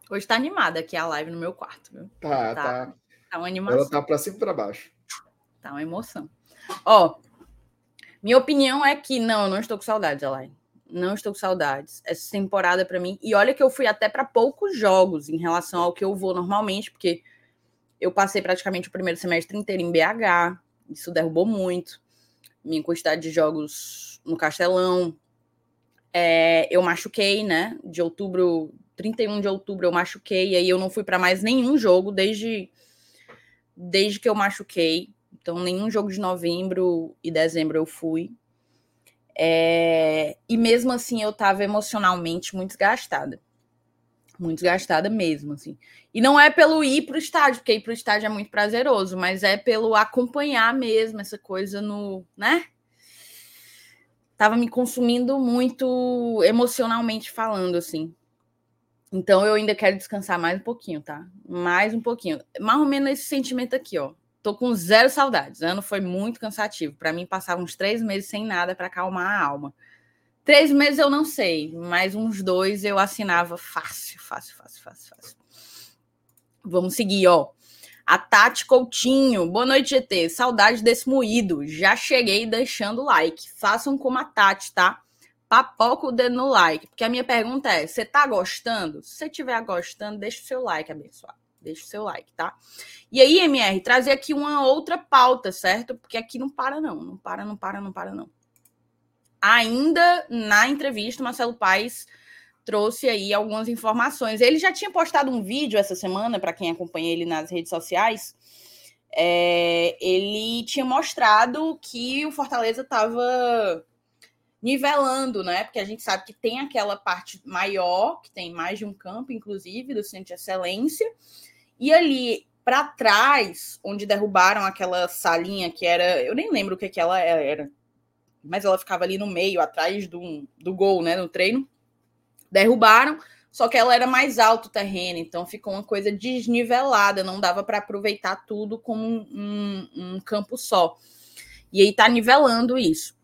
S1: Hoje tá animada aqui a live no meu quarto, viu?
S2: Tá, tá. Tá,
S1: tá uma animação.
S2: Ela tá pra cima e pra baixo.
S1: Tá uma emoção. Ó, minha opinião é que não, eu não estou com saudades, Elaine. Não estou com saudades. Essa temporada para mim. E olha que eu fui até para poucos jogos em relação ao que eu vou normalmente, porque eu passei praticamente o primeiro semestre inteiro em BH. Isso derrubou muito. Minha quantidade de jogos no Castelão. É, eu machuquei, né? De outubro, 31 de outubro eu machuquei. E aí eu não fui para mais nenhum jogo desde, desde que eu machuquei. Então, nenhum jogo de novembro e dezembro eu fui. É... E mesmo assim, eu estava emocionalmente muito desgastada. Muito desgastada mesmo, assim. E não é pelo ir para o estádio, porque ir para o estádio é muito prazeroso, mas é pelo acompanhar mesmo essa coisa no, né? Tava me consumindo muito emocionalmente falando, assim. Então eu ainda quero descansar mais um pouquinho, tá? Mais um pouquinho. Mais ou menos esse sentimento aqui, ó. Tô com zero saudades. O ano foi muito cansativo. Para mim, passava uns três meses sem nada para acalmar a alma. Três meses eu não sei, mas uns dois eu assinava fácil, fácil, fácil, fácil, fácil. Vamos seguir, ó. A Tati Coutinho. Boa noite, GT. Saudade desse moído. Já cheguei deixando o like. Façam como a Tati, tá? Papoca o dedo no like. Porque a minha pergunta é: você tá gostando? Se você estiver gostando, deixa o seu like, abençoado. Deixa o seu like, tá? E aí, MR, trazer aqui uma outra pauta, certo? Porque aqui não para, não. Não para, não para, não para, não. Ainda na entrevista, Marcelo Paes trouxe aí algumas informações. Ele já tinha postado um vídeo essa semana, para quem acompanha ele nas redes sociais. É, ele tinha mostrado que o Fortaleza estava nivelando, né? Porque a gente sabe que tem aquela parte maior, que tem mais de um campo, inclusive, do Centro de Excelência, e ali para trás, onde derrubaram aquela salinha que era, eu nem lembro o que, que ela era, mas ela ficava ali no meio, atrás do, do gol, né, no treino. Derrubaram, só que ela era mais alto o terreno, então ficou uma coisa desnivelada, não dava para aproveitar tudo como um, um, um, campo só. E aí tá nivelando isso.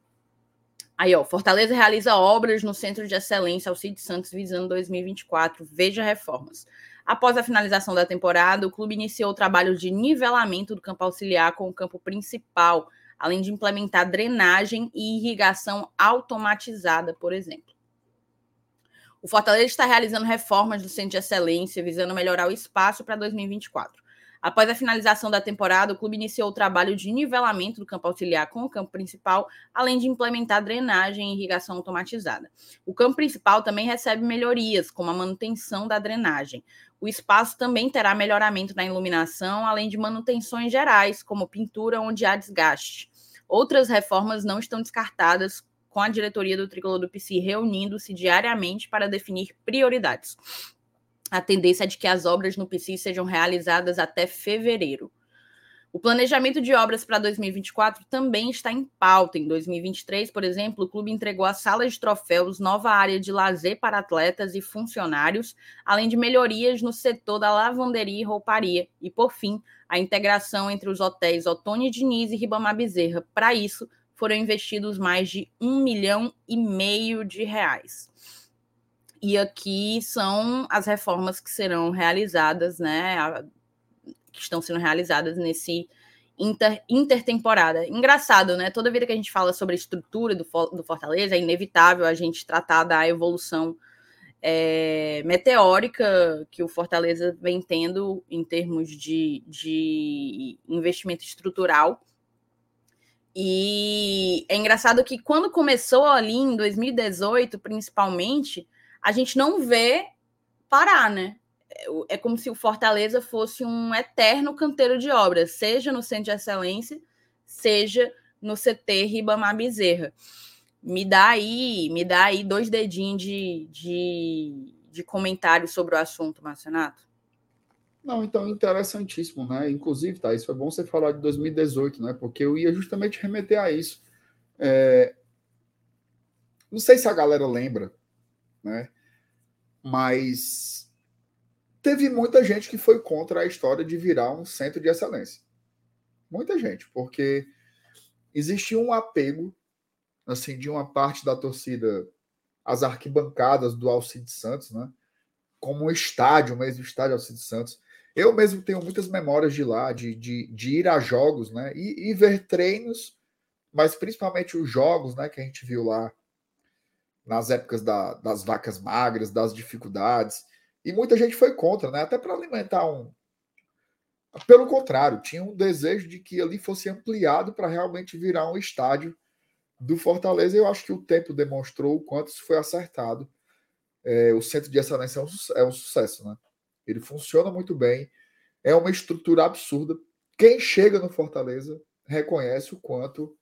S1: Aí, ó, Fortaleza realiza obras no Centro de Excelência Alcide Santos visando 2024. Veja reformas. Após a finalização da temporada, o clube iniciou o trabalho de nivelamento do campo auxiliar com o campo principal, além de implementar drenagem e irrigação automatizada, por exemplo. O Fortaleza está realizando reformas do Centro de Excelência, visando melhorar o espaço para 2024. Após a finalização da temporada, o clube iniciou o trabalho de nivelamento do campo auxiliar com o campo principal, além de implementar drenagem e irrigação automatizada. O campo principal também recebe melhorias, como a manutenção da drenagem. O espaço também terá melhoramento na iluminação, além de manutenções gerais, como pintura onde há desgaste. Outras reformas não estão descartadas, com a diretoria do Tricolor do PC reunindo-se diariamente para definir prioridades a tendência é de que as obras no PC sejam realizadas até fevereiro. O planejamento de obras para 2024 também está em pauta. Em 2023, por exemplo, o clube entregou à sala de troféus nova área de lazer para atletas e funcionários, além de melhorias no setor da lavanderia e rouparia. E, por fim, a integração entre os hotéis Otônio Diniz e Ribamar Bezerra. Para isso, foram investidos mais de um milhão e meio de reais. E aqui são as reformas que serão realizadas, né? A, que estão sendo realizadas nesse inter, intertemporada. Engraçado, né? Toda vida que a gente fala sobre a estrutura do, do Fortaleza, é inevitável a gente tratar da evolução é, meteórica que o Fortaleza vem tendo em termos de, de investimento estrutural. E é engraçado que quando começou ali em 2018, principalmente, a gente não vê parar, né? É, é como se o Fortaleza fosse um eterno canteiro de obras, seja no Centro de Excelência, seja no CT Ribamar Bezerra. Me dá aí, me dá aí dois dedinhos de, de, de comentário sobre o assunto, Marcenato.
S2: Não, então interessantíssimo, né? Inclusive, tá, isso foi bom você falar de 2018, né? Porque eu ia justamente remeter a isso. É... Não sei se a galera lembra, né? Mas teve muita gente que foi contra a história de virar um centro de excelência. Muita gente, porque existia um apego assim de uma parte da torcida às arquibancadas do Alcide Santos, né? como um estádio mesmo, estádio Alcides Santos. Eu mesmo tenho muitas memórias de lá, de, de, de ir a jogos, né? E, e, ver treinos, mas principalmente os jogos, né? Que a gente viu lá nas épocas da, das vacas magras, das dificuldades. E muita gente foi contra, né? Até para alimentar um. Pelo contrário, tinha um desejo de que ali fosse ampliado para realmente virar um estádio do Fortaleza. Eu acho que o tempo demonstrou o quanto isso foi acertado. É, o centro de excelência é um, é um sucesso, né? Ele funciona muito bem. É uma estrutura absurda. Quem chega no Fortaleza reconhece o quanto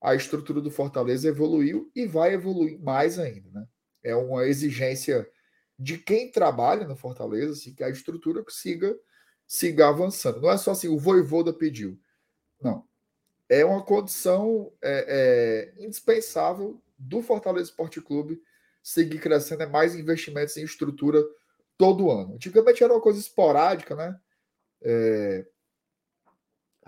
S2: a estrutura do Fortaleza evoluiu e vai evoluir mais ainda. Né? É uma exigência de quem trabalha no Fortaleza assim, que a estrutura siga, siga avançando. Não é só assim, o Voivoda pediu. Não. É uma condição é, é, indispensável do Fortaleza Esporte Clube seguir crescendo, é mais investimentos em estrutura todo ano. Antigamente era uma coisa esporádica, né? É...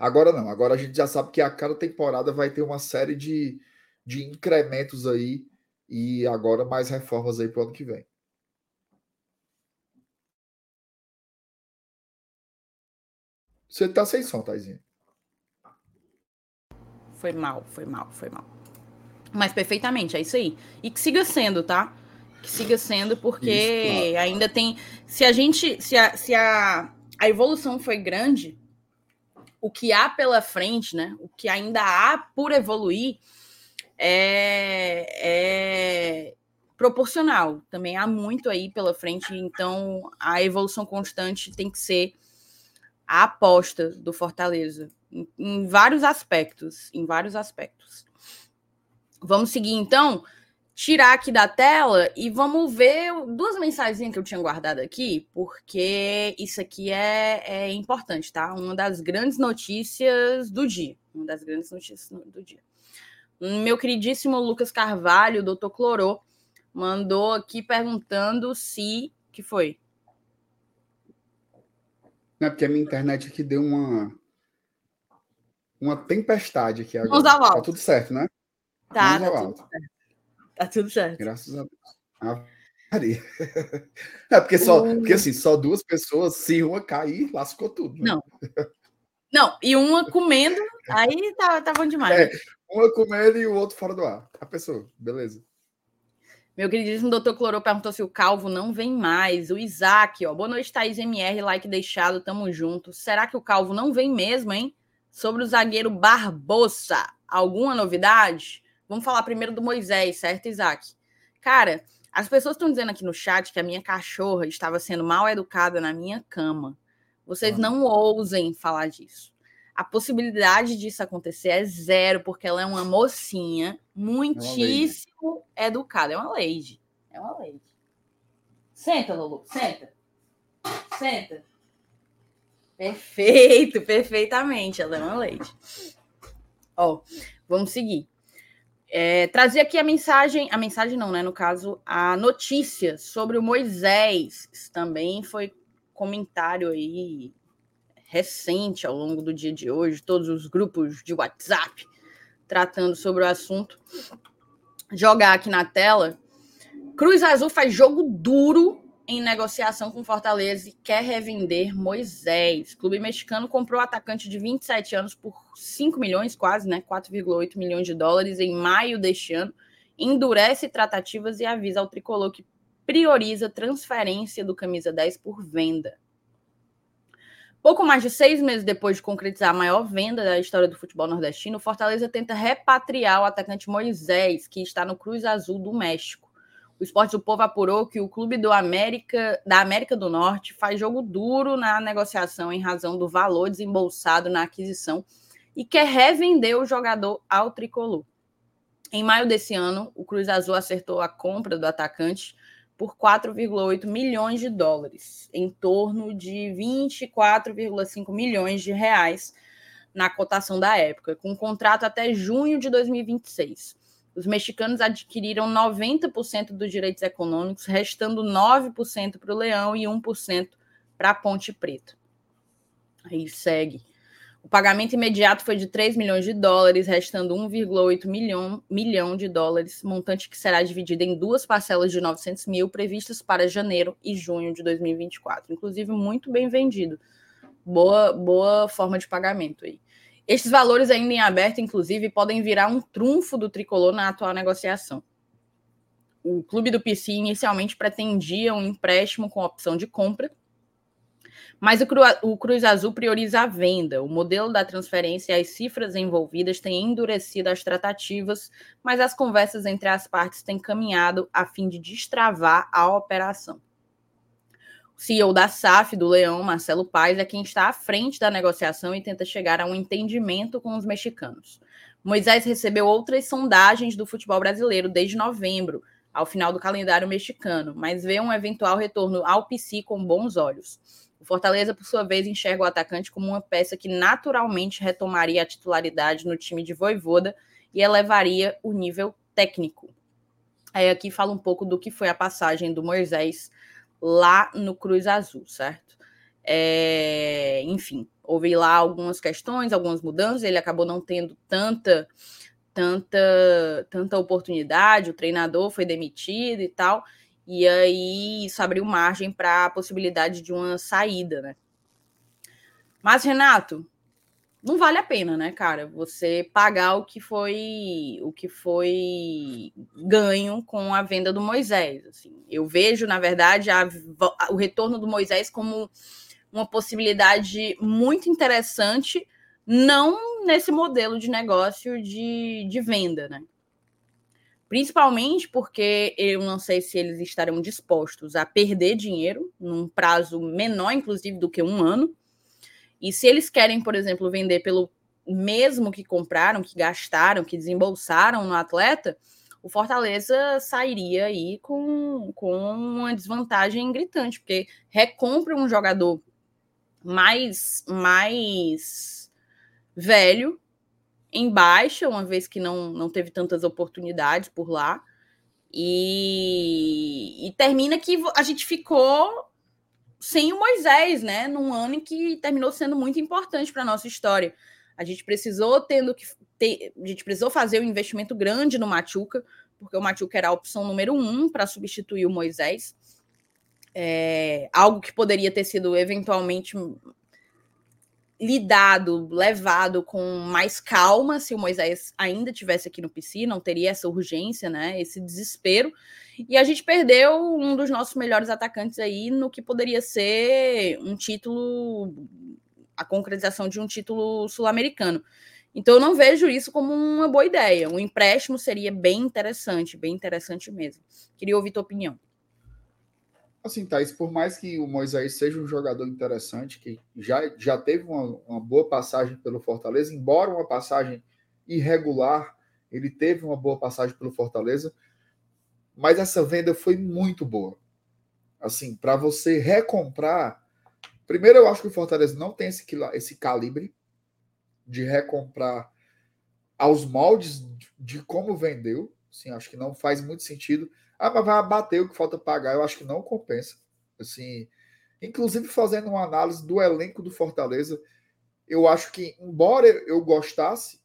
S2: Agora não, agora a gente já sabe que a cada temporada vai ter uma série de, de incrementos aí e agora mais reformas aí para o ano que vem. Você tá sem som, Taizinho.
S1: Foi mal, foi mal, foi mal. Mas perfeitamente, é isso aí. E que siga sendo, tá? que siga sendo, porque Isso, claro. ainda tem. Se a gente. Se a, se a, a evolução foi grande, o que há pela frente, né? O que ainda há por evoluir é, é proporcional. Também há muito aí pela frente, então a evolução constante tem que ser a aposta do Fortaleza em, em vários aspectos, em vários aspectos. Vamos seguir então tirar aqui da tela e vamos ver duas mensagens que eu tinha guardado aqui, porque isso aqui é, é importante, tá? Uma das grandes notícias do dia. Uma das grandes notícias do dia. Meu queridíssimo Lucas Carvalho, doutor Clorô, mandou aqui perguntando se. que foi?
S2: Não, é porque a minha internet aqui deu uma. Uma tempestade aqui agora. Tá tudo certo, né?
S1: Tá, tá tudo certo. Tá tudo certo.
S2: Graças a Deus. Maria. É porque só, porque assim, só duas pessoas, se uma cair, lascou tudo.
S1: Né? Não. Não, e uma comendo, aí tá, tá bom demais. É,
S2: uma comendo e o outro fora do ar. A pessoa, beleza.
S1: Meu queridíssimo doutor Clorô perguntou se o Calvo não vem mais. O Isaac, ó. Boa noite, Thaís MR, like deixado, tamo junto. Será que o Calvo não vem mesmo, hein? Sobre o zagueiro Barbosa, alguma novidade? Vamos falar primeiro do Moisés, certo, Isaac? Cara, as pessoas estão dizendo aqui no chat que a minha cachorra estava sendo mal educada na minha cama. Vocês ah. não ousem falar disso. A possibilidade disso acontecer é zero, porque ela é uma mocinha muitíssimo é educada. É uma lady. É uma lady. Senta, Lulu. Senta. Senta. Perfeito, perfeitamente. Ela é uma lady. Ó, vamos seguir. É, trazer aqui a mensagem, a mensagem não, né? No caso, a notícia sobre o Moisés. Isso também foi comentário aí recente ao longo do dia de hoje, todos os grupos de WhatsApp tratando sobre o assunto. Jogar aqui na tela. Cruz Azul faz jogo duro em negociação com Fortaleza e quer revender Moisés. O clube mexicano comprou o atacante de 27 anos por 5 milhões, quase, né? 4,8 milhões de dólares em maio deste ano. Endurece tratativas e avisa ao tricolor que prioriza transferência do camisa 10 por venda. Pouco mais de seis meses depois de concretizar a maior venda da história do futebol nordestino, Fortaleza tenta repatriar o atacante Moisés, que está no Cruz Azul do México. O Esporte do Povo apurou que o clube do América, da América do Norte faz jogo duro na negociação em razão do valor desembolsado na aquisição e quer revender o jogador ao tricolor. Em maio desse ano, o Cruz Azul acertou a compra do atacante por 4,8 milhões de dólares, em torno de 24,5 milhões de reais na cotação da época, com um contrato até junho de 2026. Os mexicanos adquiriram 90% dos direitos econômicos, restando 9% para o Leão e 1% para a Ponte Preta. Aí segue. O pagamento imediato foi de 3 milhões de dólares, restando 1,8 milhão, milhão de dólares, montante que será dividido em duas parcelas de 900 mil, previstas para janeiro e junho de 2024. Inclusive, muito bem vendido. Boa, boa forma de pagamento aí. Estes valores ainda em aberto, inclusive, podem virar um trunfo do tricolor na atual negociação. O clube do PC inicialmente pretendia um empréstimo com opção de compra, mas o, Cru, o Cruz Azul prioriza a venda. O modelo da transferência e as cifras envolvidas têm endurecido as tratativas, mas as conversas entre as partes têm caminhado a fim de destravar a operação. CEO da SAF, do Leão, Marcelo Paes, é quem está à frente da negociação e tenta chegar a um entendimento com os mexicanos. Moisés recebeu outras sondagens do futebol brasileiro desde novembro, ao final do calendário mexicano, mas vê um eventual retorno ao PC com bons olhos. O Fortaleza, por sua vez, enxerga o atacante como uma peça que naturalmente retomaria a titularidade no time de Voivoda e elevaria o nível técnico. Aí aqui fala um pouco do que foi a passagem do Moisés lá no Cruz Azul, certo? É, enfim, houve lá algumas questões, algumas mudanças, ele acabou não tendo tanta tanta tanta oportunidade, o treinador foi demitido e tal. E aí isso abriu margem para a possibilidade de uma saída, né? Mas, Renato, não vale a pena, né, cara? Você pagar o que foi o que foi ganho com a venda do Moisés. Assim. Eu vejo, na verdade, a, o retorno do Moisés como uma possibilidade muito interessante, não nesse modelo de negócio de, de venda, né? Principalmente porque eu não sei se eles estarão dispostos a perder dinheiro num prazo menor, inclusive, do que um ano. E se eles querem, por exemplo, vender pelo mesmo que compraram, que gastaram, que desembolsaram no atleta, o Fortaleza sairia aí com, com uma desvantagem gritante, porque recompra um jogador mais, mais velho em baixa, uma vez que não, não teve tantas oportunidades por lá. E, e termina que a gente ficou sem o Moisés, né? Num ano em que terminou sendo muito importante para a nossa história. A gente precisou tendo que ter, a gente precisou fazer um investimento grande no Machuca, porque o Machuca era a opção número um para substituir o Moisés. É, algo que poderia ter sido eventualmente lidado, levado com mais calma se o Moisés ainda tivesse aqui no PC, não teria essa urgência, né? Esse desespero. E a gente perdeu um dos nossos melhores atacantes aí no que poderia ser um título, a concretização de um título sul-americano. Então eu não vejo isso como uma boa ideia. Um empréstimo seria bem interessante, bem interessante mesmo. Queria ouvir tua opinião.
S2: Assim, Thaís, por mais que o Moisés seja um jogador interessante, que já, já teve uma, uma boa passagem pelo Fortaleza, embora uma passagem irregular, ele teve uma boa passagem pelo Fortaleza, mas essa venda foi muito boa. Assim, para você recomprar. Primeiro, eu acho que o Fortaleza não tem esse, esse calibre de recomprar aos moldes de como vendeu. Assim, acho que não faz muito sentido. Ah, mas vai abater o que falta pagar. Eu acho que não compensa. Assim, inclusive fazendo uma análise do elenco do Fortaleza, eu acho que, embora eu gostasse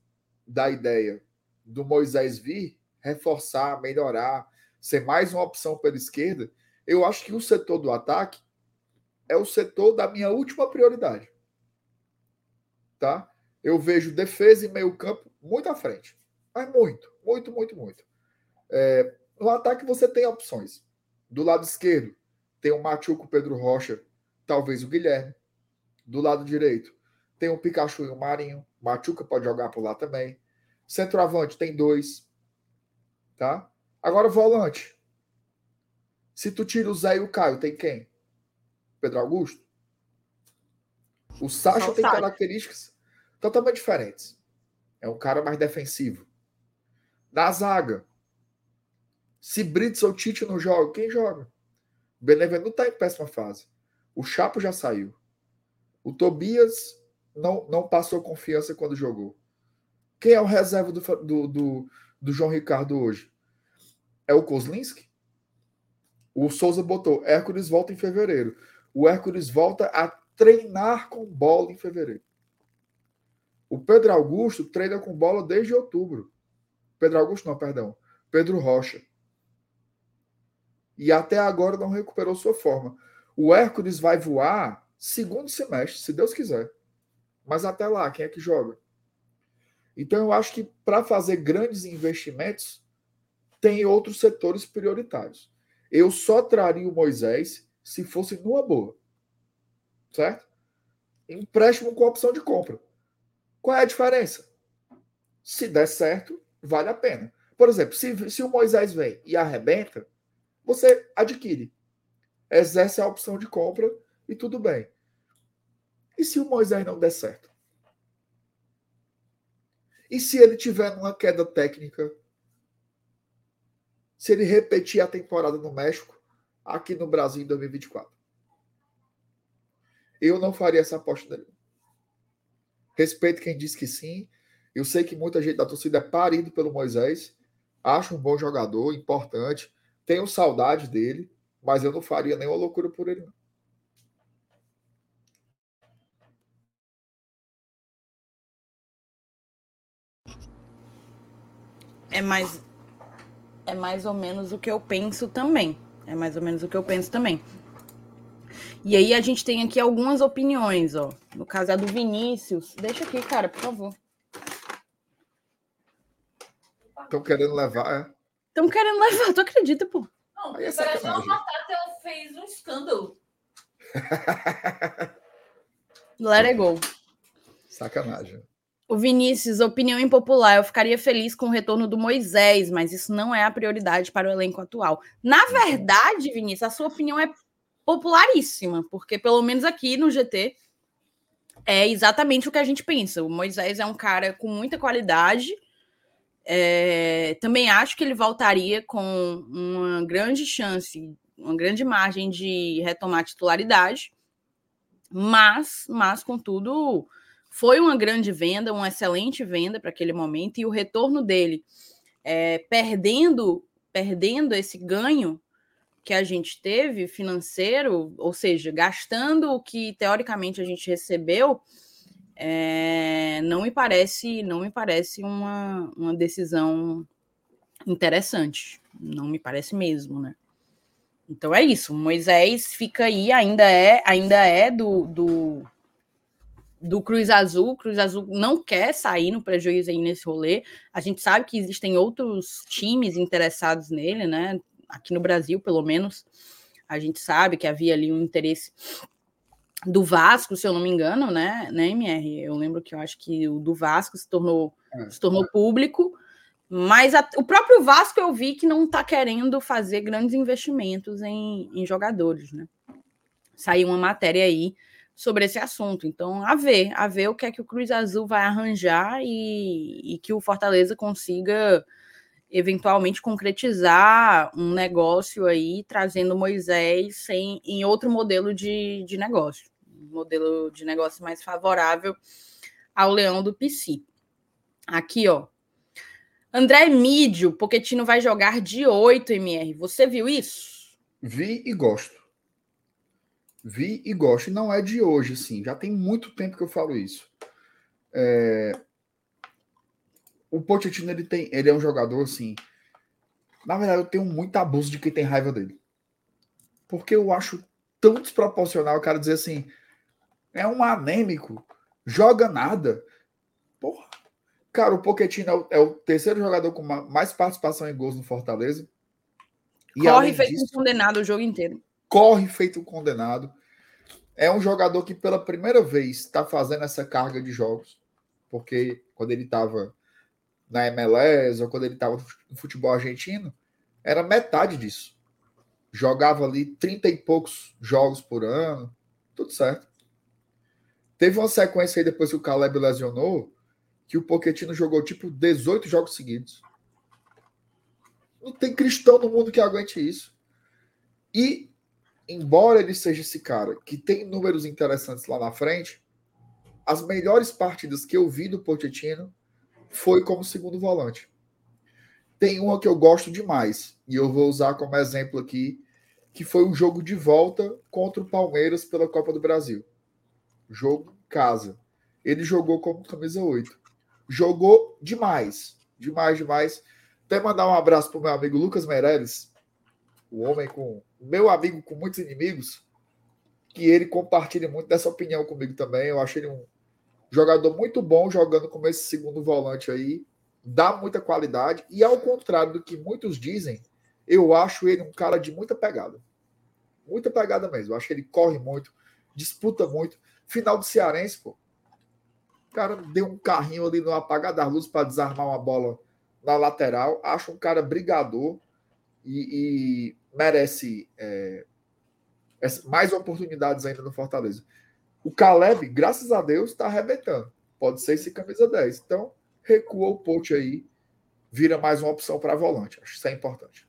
S2: da ideia do Moisés vir, reforçar, melhorar, ser mais uma opção pela esquerda, eu acho que o setor do ataque é o setor da minha última prioridade. Tá? Eu vejo defesa e meio-campo muito à frente. Mas muito, muito, muito, muito. É, no ataque você tem opções. Do lado esquerdo, tem o Machuco, Pedro Rocha, talvez o Guilherme. Do lado direito, tem o Pikachu e o Marinho. Machuca pode jogar por lá também. Centroavante tem dois. Tá? Agora volante. Se tu tira o Zé e o Caio, tem quem? Pedro Augusto? O Sacha tem características totalmente diferentes. É um cara mais defensivo. Na zaga, se Brits ou Tite não joga, quem joga? O Benevenuto está em péssima fase. O Chapo já saiu. O Tobias não, não passou confiança quando jogou. Quem é o reserva do, do, do, do João Ricardo hoje? É o Kozlinski? O Souza botou. Hércules volta em fevereiro. O Hércules volta a treinar com bola em fevereiro. O Pedro Augusto treina com bola desde outubro. Pedro Augusto, não, perdão. Pedro Rocha. E até agora não recuperou sua forma. O Hércules vai voar segundo semestre, se Deus quiser. Mas até lá, quem é que joga? Então eu acho que para fazer grandes investimentos, tem outros setores prioritários. Eu só traria o Moisés se fosse numa boa. Certo? Empréstimo com opção de compra. Qual é a diferença? Se der certo, vale a pena. Por exemplo, se, se o Moisés vem e arrebenta, você adquire. Exerce a opção de compra e tudo bem. E se o Moisés não der certo? E se ele tiver numa queda técnica? Se ele repetir a temporada no México, aqui no Brasil em 2024? Eu não faria essa aposta dele. Respeito quem diz que sim. Eu sei que muita gente da torcida é parido pelo Moisés. Acho um bom jogador, importante. Tenho saudade dele, mas eu não faria nenhuma loucura por ele.
S1: É mais é mais ou menos o que eu penso também. É mais ou menos o que eu penso também. E aí a gente tem aqui algumas opiniões, ó. No caso é do Vinícius. Deixa aqui, cara, por favor.
S2: Estão querendo levar, é?
S1: Estão querendo levar, tu acredita, pô?
S3: Não, Aí é parece que uma batata fez um escândalo.
S1: Let it go.
S2: Sacanagem.
S1: O Vinícius, opinião impopular. Eu ficaria feliz com o retorno do Moisés, mas isso não é a prioridade para o elenco atual. Na verdade, Vinícius, a sua opinião é popularíssima, porque pelo menos aqui no GT é exatamente o que a gente pensa. O Moisés é um cara com muita qualidade. É, também acho que ele voltaria com uma grande chance, uma grande margem de retomar a titularidade. Mas, mas contudo, foi uma grande venda, uma excelente venda para aquele momento e o retorno dele, é, perdendo, perdendo esse ganho que a gente teve financeiro, ou seja, gastando o que teoricamente a gente recebeu, é, não me parece, não me parece uma, uma decisão interessante. Não me parece mesmo, né? Então é isso. Moisés fica aí, ainda é, ainda é do, do, do Cruz Azul. Cruz Azul não quer sair no prejuízo aí nesse rolê. A gente sabe que existem outros times interessados nele, né? aqui no Brasil, pelo menos, a gente sabe que havia ali um interesse do Vasco, se eu não me engano, né, né, MR? Eu lembro que eu acho que o do Vasco se tornou, é. se tornou público, mas a, o próprio Vasco eu vi que não está querendo fazer grandes investimentos em, em jogadores, né? Saiu uma matéria aí sobre esse assunto. Então, a ver, a ver o que é que o Cruz Azul vai arranjar e, e que o Fortaleza consiga eventualmente concretizar um negócio aí, trazendo Moisés em outro modelo de, de negócio, um modelo de negócio mais favorável ao leão do PC. Aqui, ó. André Mídio, Poquetino vai jogar de 8 MR. Você viu isso?
S2: Vi e gosto. Vi e gosto. E não é de hoje, sim. Já tem muito tempo que eu falo isso. É, o Pochettino ele tem, ele é um jogador assim. Na verdade, eu tenho muito abuso de quem tem raiva dele. Porque eu acho tão desproporcional o cara dizer assim: é um anêmico, joga nada. Porra. Cara, o Pochettino é o, é o terceiro jogador com mais participação em gols no Fortaleza.
S1: E corre feito disso, um condenado o jogo inteiro.
S2: Corre feito um condenado. É um jogador que pela primeira vez está fazendo essa carga de jogos. Porque quando ele estava na MLS ou quando ele estava no futebol argentino, era metade disso. Jogava ali 30 e poucos jogos por ano, tudo certo. Teve uma sequência aí depois que o Caleb lesionou, que o Pochettino jogou tipo 18 jogos seguidos. Não tem cristão no mundo que aguente isso. E, embora ele seja esse cara que tem números interessantes lá na frente, as melhores partidas que eu vi do Pochettino foi como segundo volante. Tem uma que eu gosto demais, e eu vou usar como exemplo aqui, que foi um jogo de volta contra o Palmeiras pela Copa do Brasil. Jogo casa. ele jogou como camisa 8. Jogou demais. Demais, demais. Até mandar um abraço pro meu amigo Lucas Meirelles, o homem com. Meu amigo com muitos inimigos, que ele compartilha muito dessa opinião comigo também. Eu acho ele um jogador muito bom jogando como esse segundo volante aí. Dá muita qualidade. E ao contrário do que muitos dizem, eu acho ele um cara de muita pegada. Muita pegada mesmo. Eu acho que ele corre muito, disputa muito. Final do Cearense, pô. O cara deu um carrinho ali no apagar das luzes para desarmar uma bola na lateral. Acho um cara brigador e, e merece é, mais oportunidades ainda no Fortaleza. O Caleb, graças a Deus, está arrebentando. Pode ser esse camisa 10. Então, recua o pote aí, vira mais uma opção para volante. Acho que isso é importante.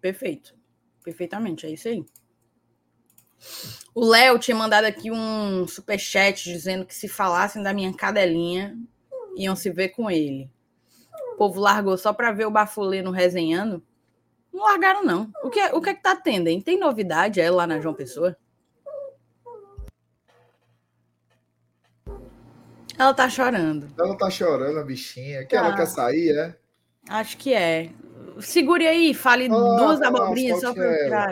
S1: Perfeito. Perfeitamente, é isso aí. O Léo tinha mandado aqui um superchat dizendo que se falassem da minha cadelinha, iam se ver com ele. O povo largou só para ver o Bafuleno resenhando. Não largaram, não. O que, é, o que é que tá tendo, hein? Tem novidade é lá na João Pessoa? Ela tá chorando.
S2: Ela tá chorando, a bichinha. Que ela tá. quer sair, é?
S1: Acho que é. Segure aí, fale ah, duas abobrinhas só para eu tirar.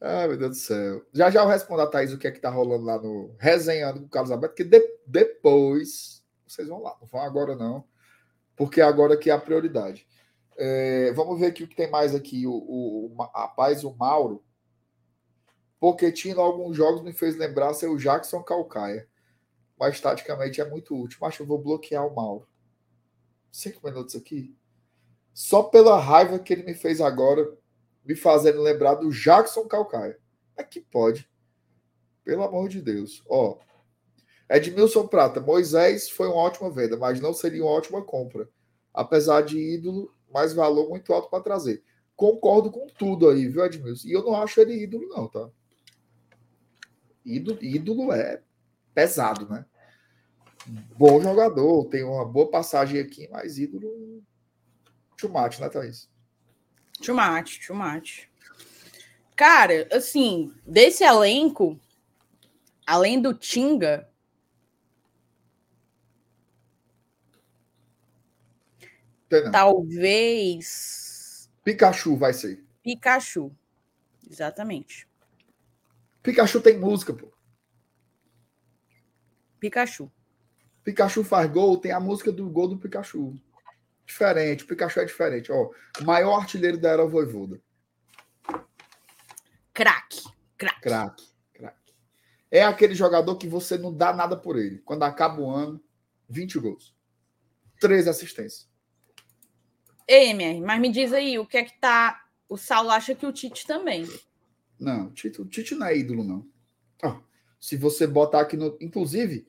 S2: Ai, meu Deus do céu. Já já eu respondo a Thaís o que é que tá rolando lá no Resenhando com o Carlos Alberto, que de, depois vocês vão lá. Não vão agora, não, porque agora que é a prioridade. É, vamos ver aqui o que tem mais aqui. O, o, o rapaz, o Mauro. Poquetino, alguns jogos me fez lembrar ser o Jackson Calcaia. Mas taticamente é muito útil. Mas eu vou bloquear o Mauro cinco minutos aqui, só pela raiva que ele me fez agora, me fazendo lembrar do Jackson Calcaia. É que pode. Pelo amor de Deus. Ó, Edmilson Prata, Moisés foi uma ótima venda, mas não seria uma ótima compra. Apesar de ídolo, mais valor muito alto para trazer. Concordo com tudo aí, viu, Edmilson? E eu não acho ele ídolo, não, tá? Ídolo, ídolo é pesado, né? bom jogador, tem uma boa passagem aqui, mas ídolo Chumate, né, Thaís?
S1: Chumate, Chumate. Cara, assim, desse elenco, além do Tinga, talvez.
S2: Pikachu vai ser.
S1: Pikachu. Exatamente.
S2: Pikachu tem música, pô.
S1: Pikachu.
S2: Pikachu faz gol, tem a música do gol do Pikachu. Diferente, o Pikachu é diferente. Ó, o maior artilheiro da era Voivoda.
S1: Craque, craque.
S2: Craque, craque. É aquele jogador que você não dá nada por ele. Quando acaba o ano, 20 gols. 13 assistências.
S1: Ei, MR, mas me diz aí, o que é que tá. O Saulo acha que o Tite também.
S2: Não, o Tite, o Tite não é ídolo, não. Oh, se você botar aqui no. Inclusive,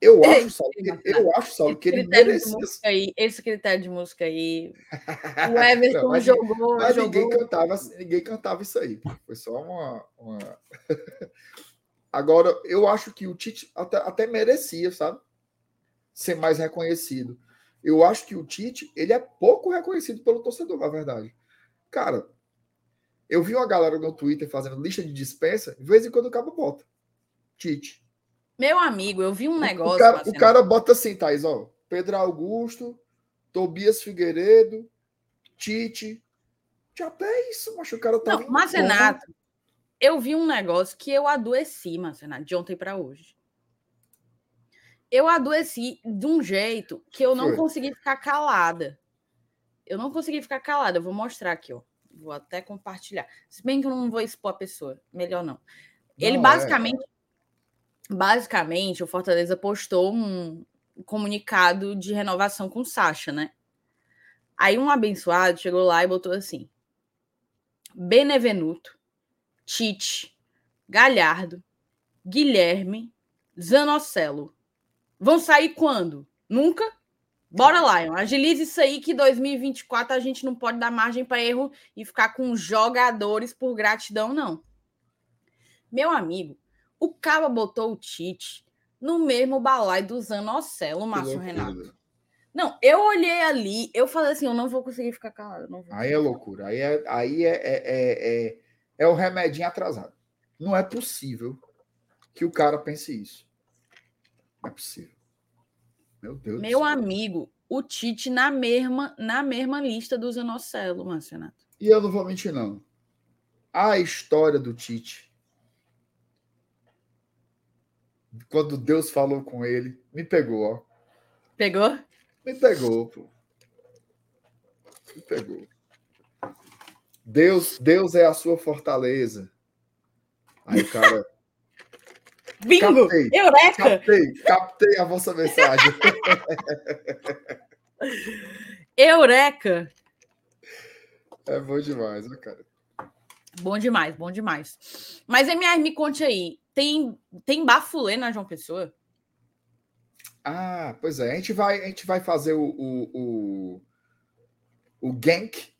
S2: eu acho, Saulo, que, eu acho, Saulo, que ele merecia.
S1: Aí, esse critério de música aí. O Everton não, mas, jogou.
S2: Mas
S1: jogou...
S2: Ninguém, cantava, ninguém cantava isso aí. Foi só uma. uma... Agora, eu acho que o Tite até, até merecia, sabe? Ser mais reconhecido. Eu acho que o Tite, ele é pouco reconhecido pelo torcedor, na verdade. Cara, eu vi uma galera no Twitter fazendo lista de dispensa, de vez em quando o cabo bota. Tite.
S1: Meu amigo, eu vi um negócio.
S2: O cara, o cara bota assim, Thais, ó. Pedro Augusto, Tobias Figueiredo, Tite. Até isso, mas o cara tá.
S1: Não, mas Renato, eu vi um negócio que eu adoeci, Marcenato, de ontem para hoje. Eu adoeci de um jeito que eu não Foi. consegui ficar calada. Eu não consegui ficar calada. Eu vou mostrar aqui, ó. Vou até compartilhar. Se bem que eu não vou expor a pessoa. Melhor não. Ele não, é, basicamente. É basicamente, o Fortaleza postou um comunicado de renovação com o Sacha, né? Aí um abençoado chegou lá e botou assim: Benevenuto, Tite, Galhardo, Guilherme, Zanocelo. Vão sair quando? Nunca? Bora, Lion. Agilize isso aí que 2024 a gente não pode dar margem para erro e ficar com jogadores por gratidão, não. Meu amigo, o Caba botou o Tite no mesmo balai do Zanocelo, Márcio Renato. Não, eu olhei ali, eu falei assim, eu não vou conseguir ficar calado.
S2: Aí é loucura. Aí é, aí é, é, é, é, é o remedinho atrasado. Não é possível que o cara pense isso. Não é possível. Meu Deus.
S1: Meu amigo, o Tite na mesma, na mesma lista do Zanocelo, Marcenato.
S2: E eu não vou mentir, não. A história do Tite. Quando Deus falou com ele, me pegou, ó.
S1: Pegou?
S2: Me pegou, pô. Me pegou. Deus, Deus é a sua fortaleza. Aí o cara.
S1: Bingo!
S2: Captei.
S1: Eureka!
S2: Captei, captei a vossa mensagem.
S1: Eureka!
S2: É bom demais, né, cara?
S1: Bom demais, bom demais. Mas, MR, me conte aí. Tem, tem bafulê na João Pessoa?
S2: Ah, pois é. A gente vai, a gente vai fazer o, o, o, o Gank.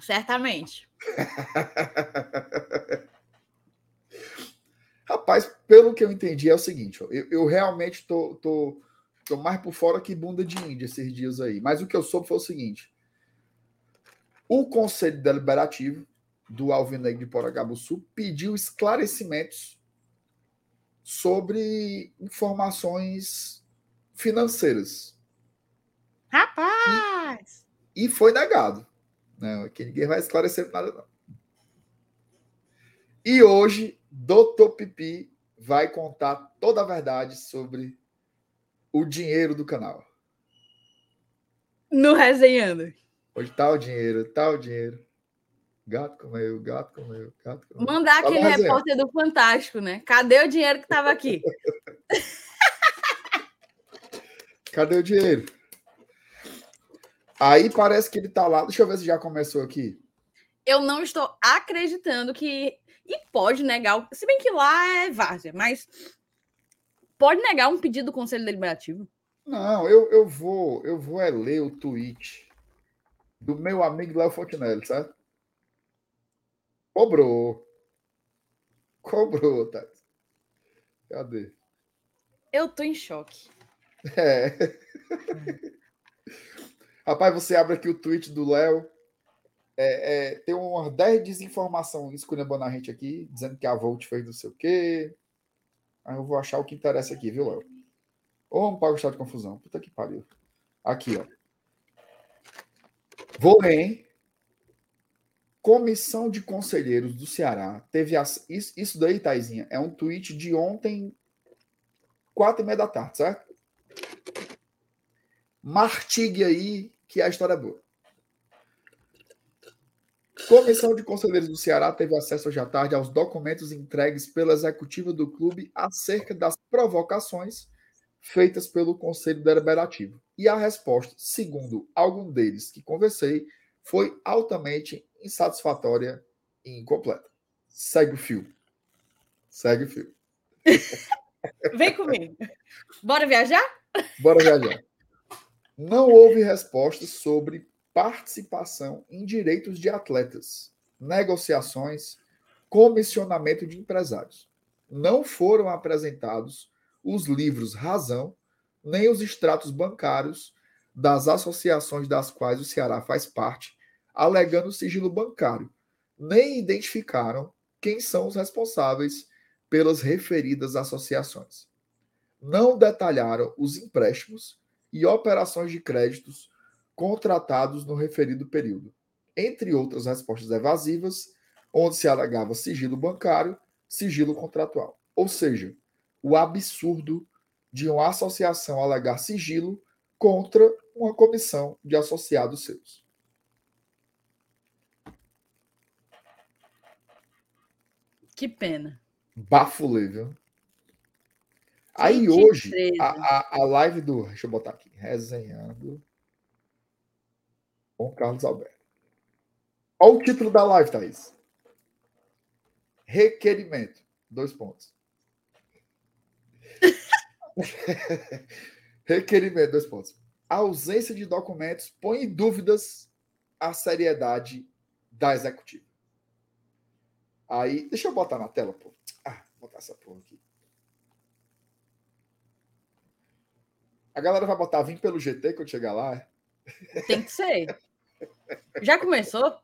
S1: Certamente.
S2: Rapaz, pelo que eu entendi, é o seguinte: eu, eu realmente tô, tô, tô mais por fora que bunda de índia esses dias aí. Mas o que eu soube foi o seguinte: o Conselho Deliberativo do Alvinegro de Poragabuçu pediu esclarecimentos sobre informações financeiras.
S1: Rapaz!
S2: E foi negado. Não, que ninguém vai esclarecer nada, não. E hoje, Dr. Pipi vai contar toda a verdade sobre o dinheiro do canal.
S1: No resenhando.
S2: Hoje tá o dinheiro, tá o dinheiro. Gato comeu, gato comeu, gato comeu.
S1: Mandar
S2: Tá
S1: aquele repórter do Fantástico, né? Cadê o dinheiro que tava aqui?
S2: Cadê o dinheiro? Aí parece que ele tá lá. Deixa eu ver se já começou aqui.
S1: Eu não estou acreditando que. E pode negar. Se bem que lá é várzea, mas. Pode negar um pedido do Conselho Deliberativo.
S2: Não, eu, eu vou, eu vou é ler o tweet do meu amigo Léo Fontinelli, certo? Cobrou. Cobrou, tá? Cadê?
S1: Eu tô em choque.
S2: É. Rapaz, você abre aqui o tweet do Léo. É, é, tem umas 10 desinformação esculhambando a gente aqui, dizendo que a Volt fez não sei o quê. Aí eu vou achar o que interessa aqui, viu, Léo? Ô, Homem para gostar de confusão. Puta que pariu. Aqui, ó. Vou ler, hein? Comissão de Conselheiros do Ceará teve as... isso, isso daí, Taizinha, é um tweet de ontem, quatro e meia da tarde, certo? Martigue aí que a história é boa. Comissão de Conselheiros do Ceará teve acesso hoje à tarde aos documentos entregues pela executiva do clube acerca das provocações feitas pelo Conselho Deliberativo. E a resposta, segundo algum deles que conversei, foi altamente insatisfatória e incompleta. Segue o fio. Segue o fio.
S1: Vem comigo. Bora viajar?
S2: Bora viajar. Não houve respostas sobre participação em direitos de atletas, negociações, comissionamento de empresários. Não foram apresentados os livros Razão, nem os extratos bancários das associações das quais o Ceará faz parte, alegando sigilo bancário. Nem identificaram quem são os responsáveis pelas referidas associações. Não detalharam os empréstimos e operações de créditos contratados no referido período, entre outras respostas evasivas, onde se alegava sigilo bancário, sigilo contratual. Ou seja, o absurdo de uma associação alegar sigilo contra uma comissão de associados seus.
S1: Que pena.
S2: Bafulê, viu? Aí hoje, a, a, a live do. Deixa eu botar aqui. Resenhando com Carlos Alberto. Olha o título da live, Thaís. Requerimento. Dois pontos. Requerimento, dois pontos. A ausência de documentos põe em dúvidas a seriedade da executiva. Aí, deixa eu botar na tela, pô. Ah, vou botar essa porra aqui. A galera vai botar vim pelo GT quando chegar lá.
S1: Tem que ser. Já começou?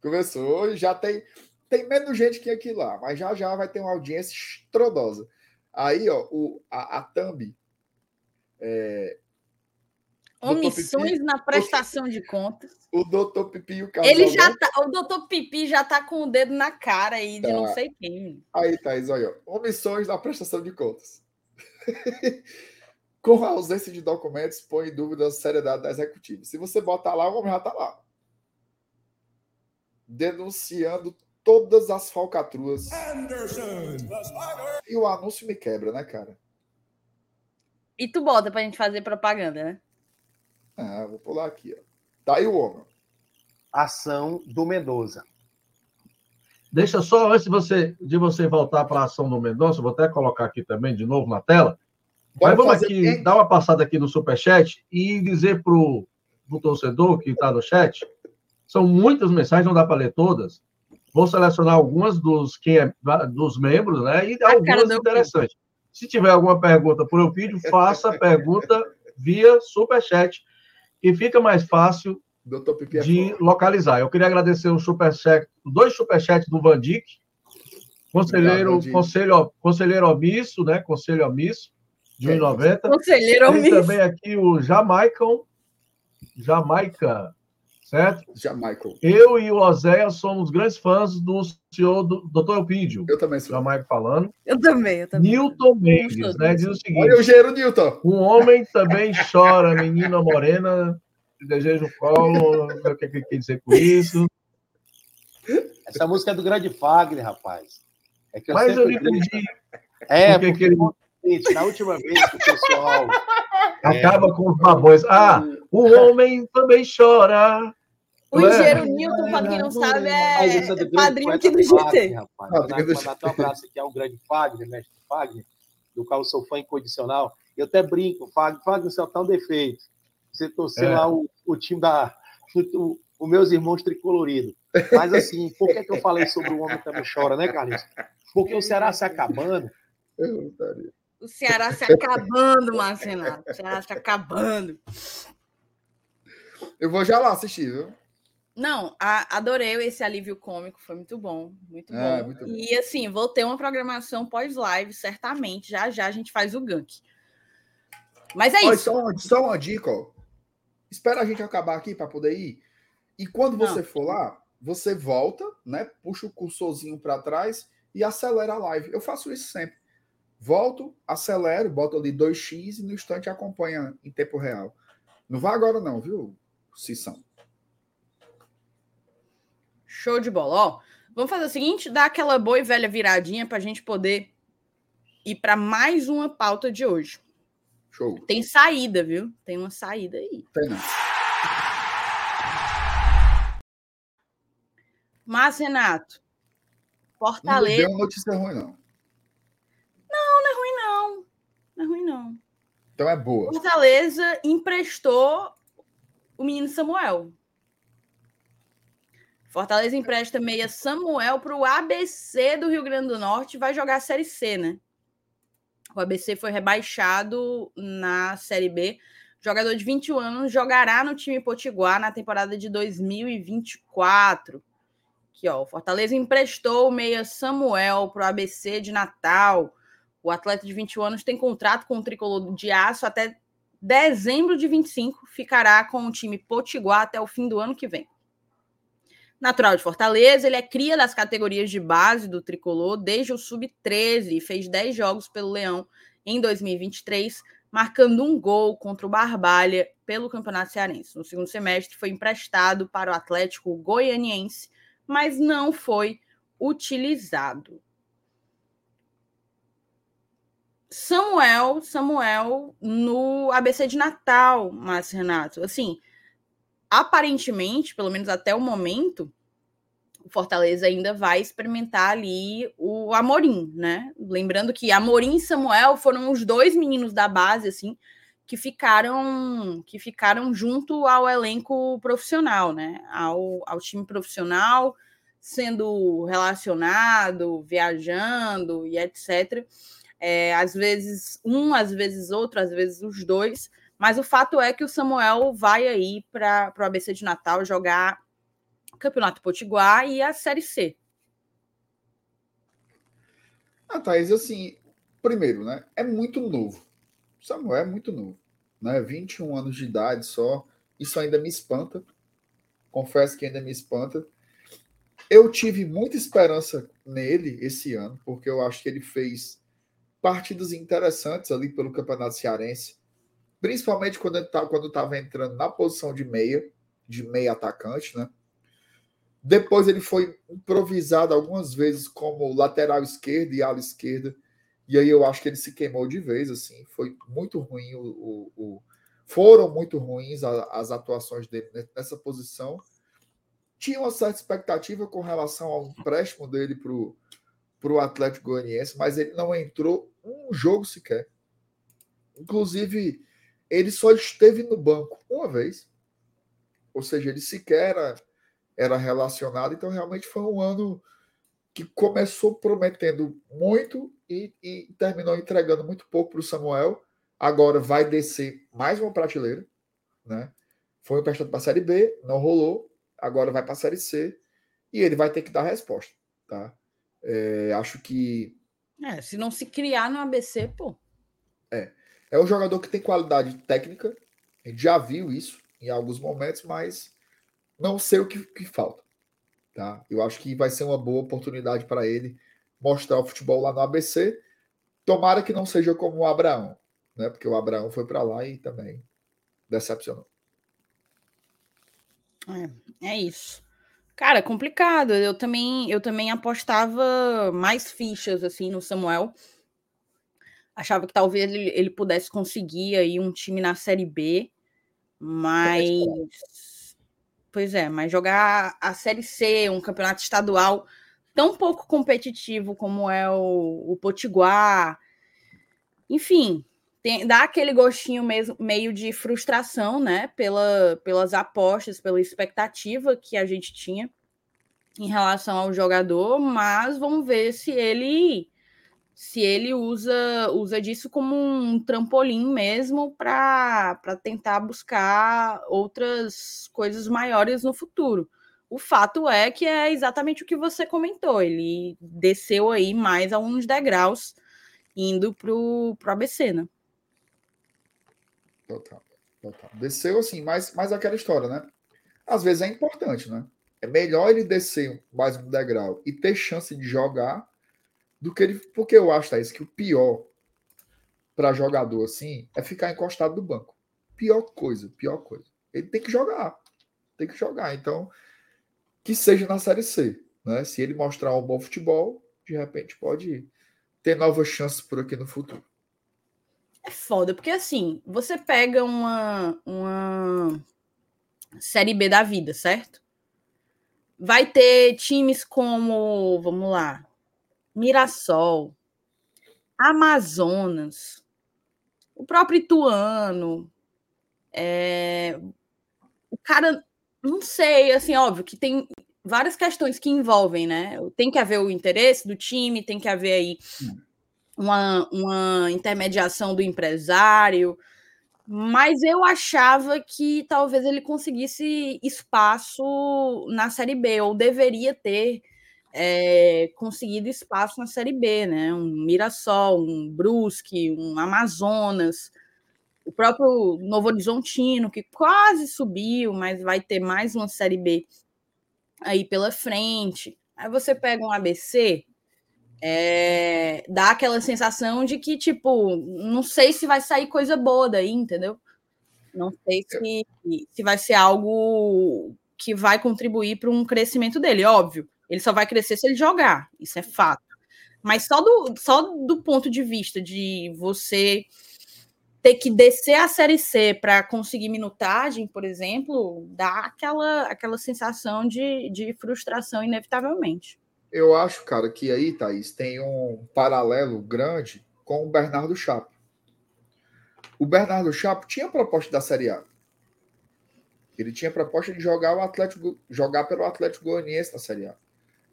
S2: Começou e já tem. tem menos gente que aqui lá, mas já já vai ter uma audiência estrodosa. Aí, ó, o, a, a Thumb. É,
S1: Omissões Pipi, na prestação de contas.
S2: O doutor Pipi e o
S1: casal. Ele já tá, o doutor Pipi já tá com o dedo na cara aí de tá. não sei quem.
S2: Aí, Thaís, olha, omissões na prestação de contas. com a ausência de documentos, põe em dúvida a seriedade da executiva. Se você botar lá, o homem já tá lá. Denunciando todas as falcatruas. Anderson, e o anúncio me quebra, né, cara?
S1: E tu bota pra gente fazer propaganda, né?
S2: Ah, vou pular aqui, ó. Tá aí o homem.
S4: Ação do Mendoza.
S5: Deixa só, antes de você, de você voltar para a ação do Mendonça, vou até colocar aqui também de novo na tela. Mas vamos aqui dar uma passada aqui no Superchat e dizer para o torcedor que está no chat. São muitas mensagens, não dá para ler todas. Vou selecionar algumas dos, quem é, dos membros, né? E a algumas interessantes. Se tiver alguma pergunta por eu vídeo, faça a pergunta via Superchat e fica mais fácil é de localizar. Eu queria agradecer o superchat, dois superchats do Vandic, conselheiro, Obrigado, conselho, conselheiro omisso, né? Conselho omisso, de 1,90.
S1: Conselheiro.
S5: Tem também aqui o Jamaicão, Jamaica, certo?
S2: Jamaica.
S5: Eu e o Oséia somos grandes fãs do senhor do Dr. Elpidio.
S2: Eu também sou.
S5: Jamaica falando.
S1: Eu também, eu também.
S5: Newton Mendes, né? Diz o seguinte.
S2: Olha o gênero, Newton.
S5: Um homem também chora, menina morena, deseja o colo, o que ele quer dizer com isso.
S4: Essa música é do grande Fagner, rapaz.
S5: É que eu Mas eu não entendi.
S4: É, porque, porque ele... na última vez que o pessoal...
S5: Acaba é... com os babões. Ah, o homem também chora.
S1: O engenheiro Newton, para quem não sabe, é, é padrinho aqui do GT.
S4: Rapaz. Mandar, mandar um abraço aqui ao grande Fagner, mestre Fagner, do qual eu sou fã incondicional. Eu até brinco, Fagner, Fagner, você é tão defeito. Você torceu é. lá o, o time da. O, o meus irmãos tricoloridos. Mas assim, por que, que eu falei sobre o homem também chora, né, Carlinhos? Porque o Ceará se acabando.
S1: O Ceará se acabando, Marcelo. O Ceará se acabando.
S2: Eu vou já lá assistir, viu?
S1: Não, a, adorei esse alívio cômico, foi muito bom, muito é, bom. muito e assim, vou ter uma programação pós-live, certamente. Já já a gente faz o gank. Mas é Olha, isso.
S2: Só uma, só uma dica, ó. Espera a gente acabar aqui para poder ir. E quando você Não. for lá, você volta, né? Puxa o cursorzinho para trás e acelera a live. Eu faço isso sempre. Volto, acelero, boto ali 2x e no instante acompanha em tempo real. Não vá agora não, viu, Cissão?
S1: Show de bola. Ó, vamos fazer o seguinte: dar aquela boa e velha viradinha para a gente poder ir para mais uma pauta de hoje.
S2: Show.
S1: Tem saída, viu? Tem uma saída aí.
S2: Tem não.
S1: Mas, Renato, Fortaleza.
S2: Não deu notícia ruim, não
S1: é ruim, não. Não é ruim, não.
S2: Então é boa.
S1: Fortaleza emprestou o menino Samuel. Fortaleza empresta meia Samuel para o ABC do Rio Grande do Norte vai jogar a Série C, né? O ABC foi rebaixado na Série B. Jogador de 21 anos jogará no time Potiguar na temporada de 2024. Aqui, ó, Fortaleza emprestou o meia Samuel para o ABC de Natal. O atleta de 21 anos tem contrato com o tricolor de aço até dezembro de 25. Ficará com o time Potiguar até o fim do ano que vem. Natural de Fortaleza, ele é cria das categorias de base do tricolor desde o sub-13 e fez 10 jogos pelo Leão em 2023, marcando um gol contra o Barbalha pelo Campeonato Cearense. No segundo semestre, foi emprestado para o Atlético Goianiense, mas não foi utilizado. Samuel, Samuel no ABC de Natal, mas Renato, assim, aparentemente, pelo menos até o momento, o Fortaleza ainda vai experimentar ali o Amorim, né? Lembrando que Amorim e Samuel foram os dois meninos da base, assim, que ficaram que ficaram junto ao elenco profissional, né? Ao, ao time profissional, sendo relacionado, viajando e etc. É, às vezes um, às vezes outro, às vezes os dois. Mas o fato é que o Samuel vai aí para o ABC de Natal jogar Campeonato Potiguar e a Série C.
S2: Thaís, assim, primeiro, né? É muito novo. Samuel é muito novo, né? 21 anos de idade só. Isso ainda me espanta. Confesso que ainda me espanta. Eu tive muita esperança nele esse ano, porque eu acho que ele fez partidas interessantes ali pelo Campeonato Cearense, principalmente quando estava quando estava entrando na posição de meia, de meia atacante, né? Depois ele foi improvisado algumas vezes como lateral esquerdo e ala esquerda. E aí eu acho que ele se queimou de vez, assim. Foi muito ruim o, o, o foram muito ruins as atuações dele nessa posição. Tinha uma certa expectativa com relação ao empréstimo dele para o Atlético Goianiense, mas ele não entrou um jogo sequer. Inclusive, ele só esteve no banco uma vez. Ou seja, ele sequer era, era relacionado. Então, realmente foi um ano que começou prometendo muito e, e terminou entregando muito pouco para o Samuel. Agora vai descer mais uma prateleira, né? Foi emprestado para a Série B, não rolou. Agora vai para a Série C e ele vai ter que dar resposta, tá? É, acho que.
S1: É, se não se criar no ABC, pô.
S2: É. É um jogador que tem qualidade técnica. A gente já viu isso em alguns momentos, mas não sei o que, que falta. Tá? Eu acho que vai ser uma boa oportunidade para ele mostrar o futebol lá no ABC. Tomara que não seja como o Abraão, né? Porque o Abraão foi para lá e também decepcionou.
S1: É, é isso. Cara, é complicado. Eu também, eu também apostava mais fichas assim no Samuel. Achava que talvez ele, ele pudesse conseguir aí um time na Série B, mas pois é, mas jogar a Série C, um campeonato estadual tão pouco competitivo como é o, o Potiguar, enfim, tem, dá aquele gostinho mesmo, meio de frustração, né? Pela, pelas apostas, pela expectativa que a gente tinha em relação ao jogador, mas vamos ver se ele se ele usa usa disso como um trampolim mesmo para tentar buscar outras coisas maiores no futuro. O fato é que é exatamente o que você comentou, ele desceu aí mais alguns degraus indo para o ABC, né?
S2: Total, total. Desceu assim, mas, mas aquela história, né? Às vezes é importante, né? É melhor ele descer mais um degrau e ter chance de jogar do que ele. Porque eu acho, Thaís, que o pior para jogador assim é ficar encostado no banco. Pior coisa, pior coisa. Ele tem que jogar. Tem que jogar. Então, que seja na Série C. Né? Se ele mostrar um bom futebol, de repente pode ter novas chances por aqui no futuro.
S1: É foda, porque assim, você pega uma, uma Série B da vida, certo? Vai ter times como, vamos lá, Mirassol, Amazonas, o próprio Ituano. É... O cara, não sei, assim, óbvio que tem várias questões que envolvem, né? Tem que haver o interesse do time, tem que haver aí uma, uma intermediação do empresário, mas eu achava que talvez ele conseguisse espaço na Série B, ou deveria ter é, conseguido espaço na Série B, né? Um Mirassol, um Brusque, um Amazonas, o próprio Novo Horizontino, que quase subiu, mas vai ter mais uma Série B aí pela frente. Aí você pega um ABC, é, dá aquela sensação de que, tipo, não sei se vai sair coisa boa daí, entendeu? Não sei se, se vai ser algo que vai contribuir para um crescimento dele, óbvio. Ele só vai crescer se ele jogar, isso é fato. Mas só do, só do ponto de vista de você ter que descer a Série C para conseguir minutagem, por exemplo, dá aquela, aquela sensação de, de frustração, inevitavelmente.
S2: Eu acho, cara, que aí, Thaís, tem um paralelo grande com o Bernardo Chapo. O Bernardo Chapo tinha proposta da Série A. Ele tinha proposta de jogar o Atlético, jogar pelo Atlético Goianiense na Série A.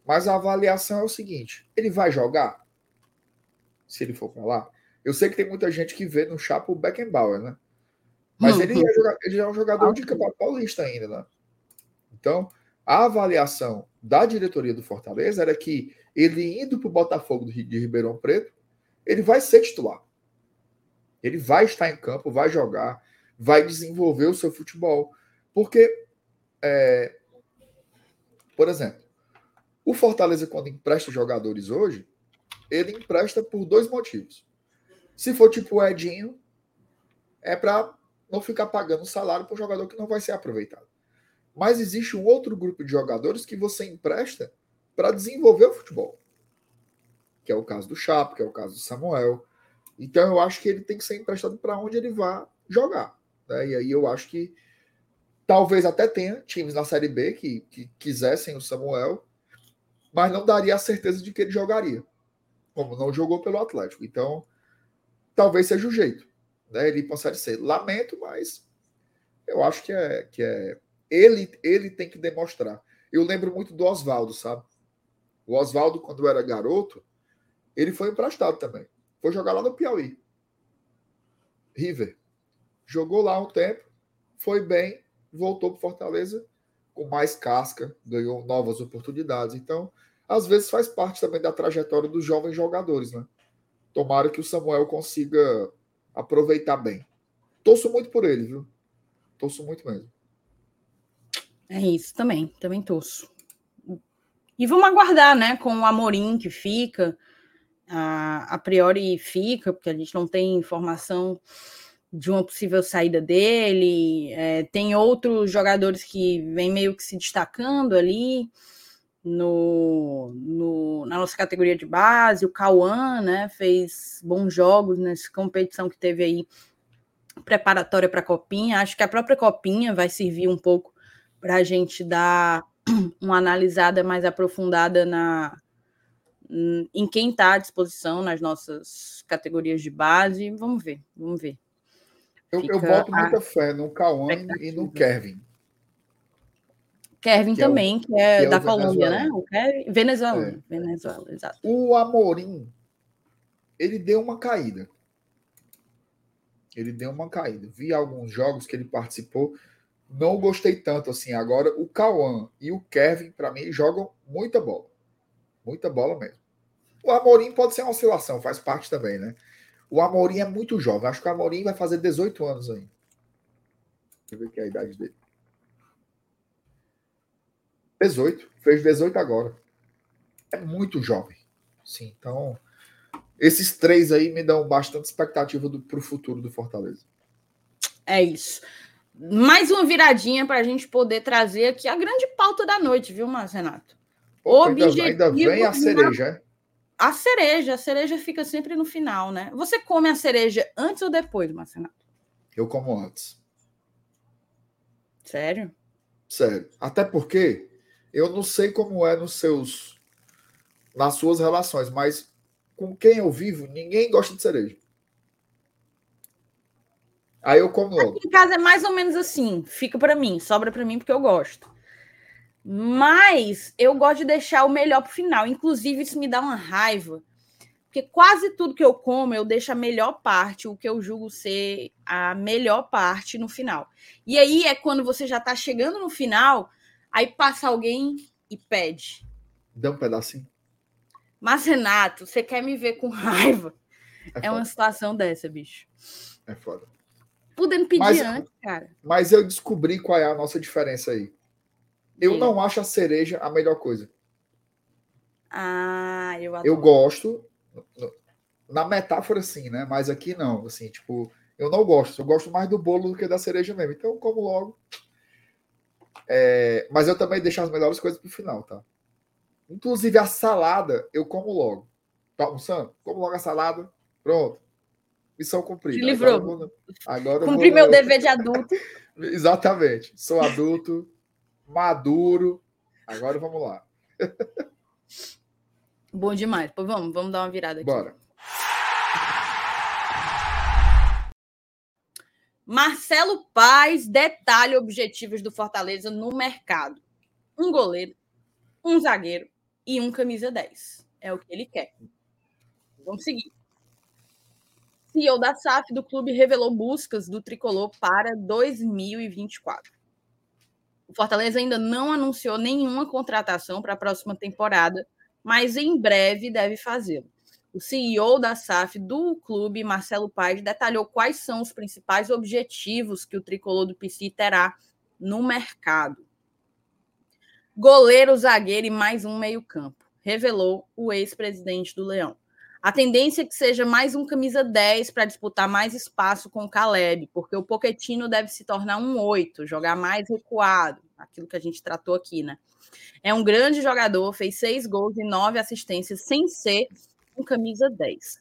S2: Mas a avaliação é o seguinte: ele vai jogar? Se ele for para lá? Eu sei que tem muita gente que vê no Chapo o Beckenbauer, né? Mas ele, é jogar, ele é um jogador de Campeonato Paulista ainda, né? Então, a avaliação da diretoria do Fortaleza era que ele indo para o Botafogo de Ribeirão Preto, ele vai ser titular. Ele vai estar em campo, vai jogar, vai desenvolver o seu futebol. Porque, é, por exemplo, o Fortaleza, quando empresta jogadores hoje, ele empresta por dois motivos. Se for tipo o Edinho, é para não ficar pagando salário para um jogador que não vai ser aproveitado. Mas existe um outro grupo de jogadores que você empresta para desenvolver o futebol. Que é o caso do Chapo, que é o caso do Samuel. Então eu acho que ele tem que ser emprestado para onde ele vá jogar. Né? E aí eu acho que talvez até tenha times na Série B que, que quisessem o Samuel, mas não daria a certeza de que ele jogaria, como não jogou pelo Atlético. Então, talvez seja o jeito. Né? Ele pode ser. Lamento, mas eu acho que é, que é ele, ele tem que demonstrar. Eu lembro muito do Oswaldo, sabe? O Oswaldo, quando era garoto, ele foi emprestado também. Foi jogar lá no Piauí. River. Jogou lá um tempo, foi bem, voltou para Fortaleza com mais casca, ganhou novas oportunidades. Então, às vezes faz parte também da trajetória dos jovens jogadores, né? Tomara que o Samuel consiga aproveitar bem. Torço muito por ele, viu? Torço muito mesmo.
S1: É isso também, também torço. E vamos aguardar, né, com o Amorim que fica, a, a priori fica, porque a gente não tem informação de uma possível saída dele. É, tem outros jogadores que vêm meio que se destacando ali no, no, na nossa categoria de base. O Cauã né, fez bons jogos nessa competição que teve aí preparatória para a Copinha. Acho que a própria Copinha vai servir um pouco para a gente dar uma analisada mais aprofundada na em quem está à disposição nas nossas categorias de base. Vamos ver, vamos ver.
S2: Eu, eu boto muita fé no Cauã e no Kevin.
S1: Kevin que também, é o, que é, que é da Colômbia, né? O Kevin, Venezuela, é. Venezuela, exato.
S2: O Amorim, ele deu uma caída. Ele deu uma caída. Vi alguns jogos que ele participou não gostei tanto assim. Agora, o Cauã e o Kevin, para mim, jogam muita bola. Muita bola mesmo. O Amorim pode ser uma oscilação, faz parte também, né? O Amorim é muito jovem. Acho que o Amorim vai fazer 18 anos ainda. Deixa eu ver que a idade dele. 18. Fez 18 agora. É muito jovem. Sim, então. Esses três aí me dão bastante expectativa para o futuro do Fortaleza.
S1: É isso mais uma viradinha para a gente poder trazer aqui a grande pauta da noite, viu, Márcio Renato?
S2: Objetivo ainda vem a cereja, é?
S1: A cereja, a cereja fica sempre no final, né? Você come a cereja antes ou depois, Márcio Renato?
S2: Eu como antes.
S1: Sério?
S2: Sério. Até porque eu não sei como é nos seus nas suas relações, mas com quem eu vivo, ninguém gosta de cereja. Aí eu como logo.
S1: Aqui em casa é mais ou menos assim. Fica para mim, sobra para mim porque eu gosto. Mas eu gosto de deixar o melhor para o final. Inclusive, isso me dá uma raiva. Porque quase tudo que eu como, eu deixo a melhor parte, o que eu julgo ser a melhor parte no final. E aí é quando você já está chegando no final, aí passa alguém e pede.
S2: Dá um pedacinho.
S1: Mas, Renato, você quer me ver com raiva? É, é uma situação dessa, bicho.
S2: É foda
S1: podendo pedir mas, antes, cara.
S2: Mas eu descobri qual é a nossa diferença aí. Eu não acho a cereja a melhor coisa.
S1: Ah, eu adoro.
S2: Eu gosto, na metáfora sim, né? Mas aqui não, assim, tipo, eu não gosto. Eu gosto mais do bolo do que da cereja mesmo. Então, como logo. É, mas eu também deixo as melhores coisas pro final, tá? Inclusive a salada, eu como logo. Tá almoçando? Como logo a salada. Pronto. Missão cumprida.
S1: Te livrou. Agora, agora Cumpri meu dever de adulto.
S2: Exatamente. Sou adulto, maduro. Agora vamos lá.
S1: Bom demais. Pois vamos, vamos dar uma virada aqui.
S2: Bora.
S1: Marcelo Paz detalha objetivos do Fortaleza no mercado. Um goleiro, um zagueiro e um camisa 10. É o que ele quer. Vamos seguir. CEO da SAF do clube revelou buscas do tricolor para 2024. O Fortaleza ainda não anunciou nenhuma contratação para a próxima temporada, mas em breve deve fazê-lo. O CEO da SAF do clube, Marcelo Paes, detalhou quais são os principais objetivos que o tricolor do PC terá no mercado. Goleiro, zagueiro e mais um meio-campo, revelou o ex-presidente do Leão. A tendência é que seja mais um camisa 10 para disputar mais espaço com o Caleb, porque o Poquetino deve se tornar um 8, jogar mais recuado, aquilo que a gente tratou aqui, né? É um grande jogador, fez seis gols e nove assistências sem ser um camisa 10.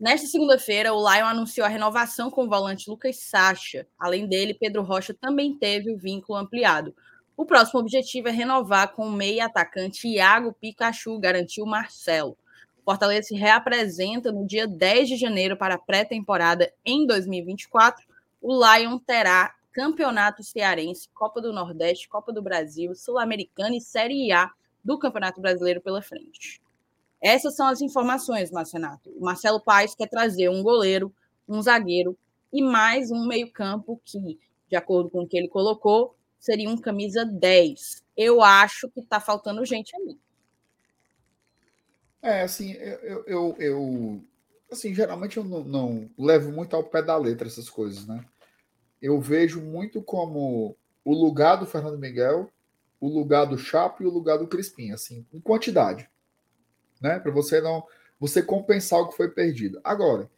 S1: Nesta segunda-feira, o Lion anunciou a renovação com o volante Lucas Sacha. Além dele, Pedro Rocha também teve o vínculo ampliado. O próximo objetivo é renovar com o meia atacante Iago Pikachu, garantiu Marcelo. Fortaleza se reapresenta no dia 10 de janeiro para a pré-temporada em 2024. O Lion terá Campeonato Cearense, Copa do Nordeste, Copa do Brasil, Sul-Americana e Série A do Campeonato Brasileiro pela frente. Essas são as informações, Marcenato. O Marcelo Paes quer trazer um goleiro, um zagueiro e mais um meio-campo que, de acordo com o que ele colocou, seria um camisa 10. Eu acho que está faltando gente ali.
S2: É, assim, eu, eu, eu assim, geralmente eu não, não, levo muito ao pé da letra essas coisas, né? Eu vejo muito como o lugar do Fernando Miguel, o lugar do Chapo e o lugar do Crispim, assim, em quantidade, né? Para você não, você compensar o que foi perdido. Agora,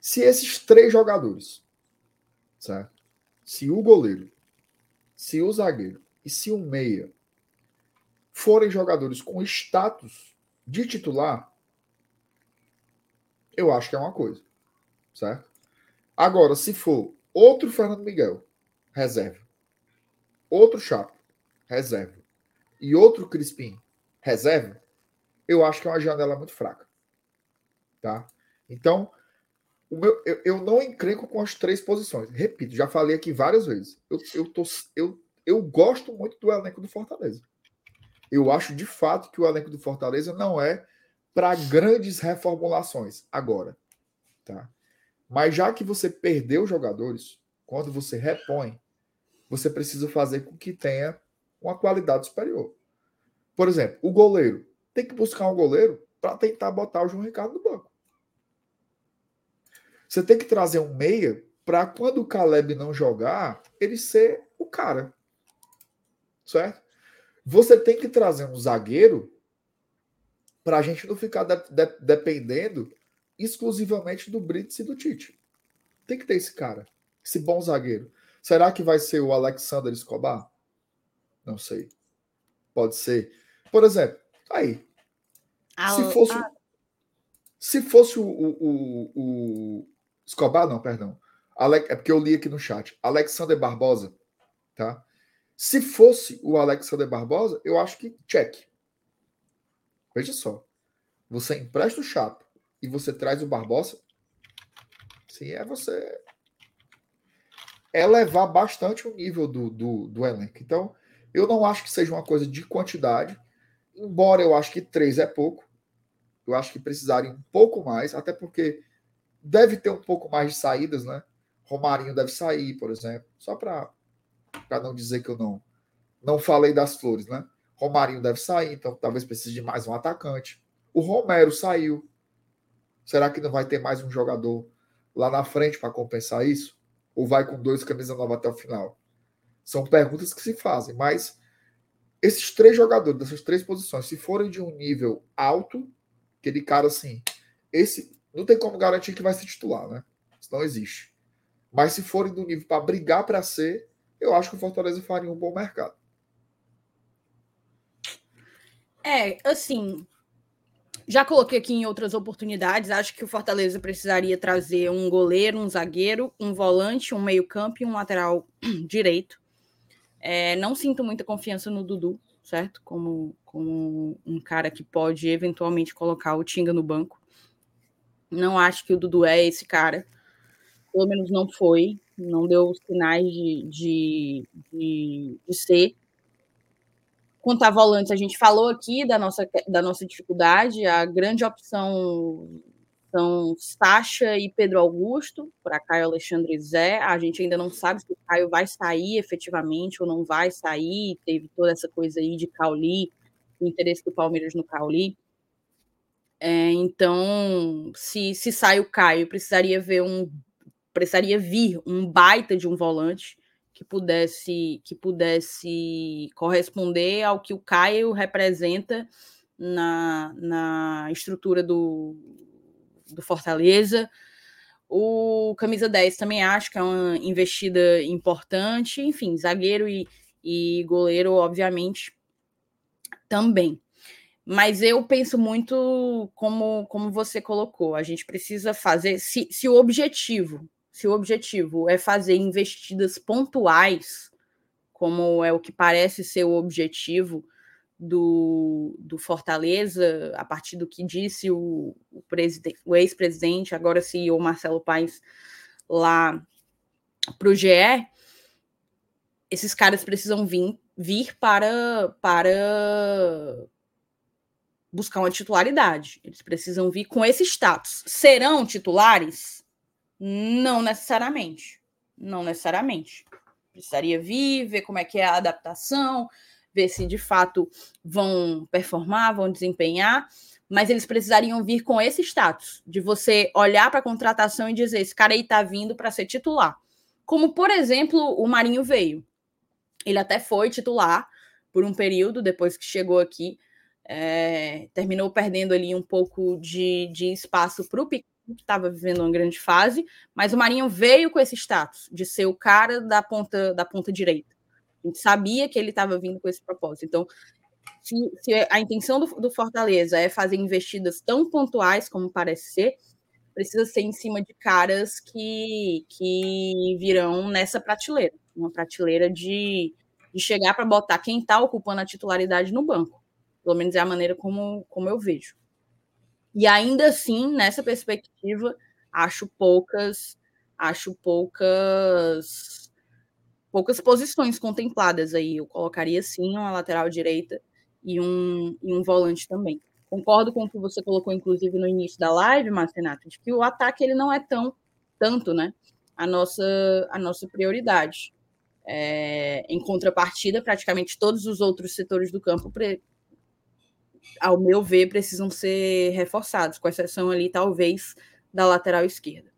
S2: se esses três jogadores, certo? Se o goleiro, se o zagueiro e se o meia forem jogadores com status de titular, eu acho que é uma coisa, certo? Agora, se for outro Fernando Miguel, reserva, outro Chapo, reserva, e outro Crispim, reserva, eu acho que é uma janela muito fraca, tá? Então, o meu, eu, eu não encrenco com as três posições. Repito, já falei aqui várias vezes. Eu, eu, tô, eu, eu gosto muito do elenco do Fortaleza. Eu acho de fato que o elenco do Fortaleza não é para grandes reformulações agora. Tá? Mas já que você perdeu jogadores, quando você repõe, você precisa fazer com que tenha uma qualidade superior. Por exemplo, o goleiro. Tem que buscar um goleiro para tentar botar o João Ricardo no banco. Você tem que trazer um meia para quando o Caleb não jogar, ele ser o cara. Certo? Você tem que trazer um zagueiro para a gente não ficar de, de, dependendo exclusivamente do Brits e do Tite. Tem que ter esse cara, esse bom zagueiro. Será que vai ser o Alexander Escobar? Não sei. Pode ser. Por exemplo, aí. se fosse, se fosse o, o, o, Escobar, não, perdão. Ale... É porque eu li aqui no chat. Alexander Barbosa, tá? Se fosse o Alexander Barbosa, eu acho que check. Veja só. Você empresta o Chapo e você traz o Barbosa. Sim, é você elevar bastante o nível do, do, do elenco. Então, eu não acho que seja uma coisa de quantidade, embora eu acho que três é pouco. Eu acho que precisarem um pouco mais, até porque deve ter um pouco mais de saídas, né? Romarinho deve sair, por exemplo, só para não dizer que eu não não falei das flores, né? Romarinho deve sair, então talvez precise de mais um atacante. O Romero saiu. Será que não vai ter mais um jogador lá na frente para compensar isso? Ou vai com dois camisas nova até o final? São perguntas que se fazem, mas esses três jogadores dessas três posições, se forem de um nível alto, aquele cara assim, esse não tem como garantir que vai ser titular, né? Isso não existe. Mas se forem do nível para brigar para ser, eu acho que o Fortaleza faria um bom mercado.
S1: É, assim, já coloquei aqui em outras oportunidades. Acho que o Fortaleza precisaria trazer um goleiro, um zagueiro, um volante, um meio-campo e um lateral direito. É, não sinto muita confiança no Dudu, certo? Como, como um cara que pode eventualmente colocar o Tinga no banco. Não acho que o Dudu é esse cara. Pelo menos não foi. Não deu sinais de, de, de, de ser. Quanto a volantes, a gente falou aqui da nossa, da nossa dificuldade. A grande opção são Sacha e Pedro Augusto, para Caio Alexandre Zé. A gente ainda não sabe se o Caio vai sair efetivamente ou não vai sair. Teve toda essa coisa aí de Cauli, o interesse do Palmeiras no Cauli. É, então, se, se sai o Caio, precisaria ver um precisaria vir um baita de um volante que pudesse que pudesse corresponder ao que o Caio representa na, na estrutura do, do Fortaleza. O camisa 10 também acho que é uma investida importante. Enfim, zagueiro e, e goleiro, obviamente, também. Mas eu penso muito como, como você colocou. A gente precisa fazer. Se, se o objetivo se o objetivo é fazer investidas pontuais, como é o que parece ser o objetivo do, do Fortaleza, a partir do que disse o, o, o ex-presidente, agora CEO Marcelo Paes, lá para o GE, esses caras precisam vir, vir para, para buscar uma titularidade. Eles precisam vir com esse status. Serão titulares? Não necessariamente. Não necessariamente. Precisaria vir, ver como é que é a adaptação, ver se de fato vão performar, vão desempenhar, mas eles precisariam vir com esse status de você olhar para a contratação e dizer: esse cara aí está vindo para ser titular. Como, por exemplo, o Marinho veio. Ele até foi titular por um período, depois que chegou aqui, é, terminou perdendo ali um pouco de, de espaço para o que estava vivendo uma grande fase, mas o Marinho veio com esse status de ser o cara da ponta da ponta direita. A gente sabia que ele estava vindo com esse propósito. Então, se, se a intenção do, do, Fortaleza é fazer investidas tão pontuais como parece ser, precisa ser em cima de caras que, que virão nessa prateleira, uma prateleira de, de chegar para botar quem está ocupando a titularidade no banco. Pelo menos é a maneira como, como eu vejo. E ainda assim, nessa perspectiva, acho poucas, acho poucas poucas posições contempladas aí. Eu colocaria sim uma lateral direita e um, e um volante também. Concordo com o que você colocou, inclusive, no início da live, Marcenato, de que o ataque ele não é tão tanto, né? A nossa, a nossa prioridade. É, em contrapartida, praticamente todos os outros setores do campo ao meu ver, precisam ser reforçados, com exceção ali, talvez, da lateral esquerda.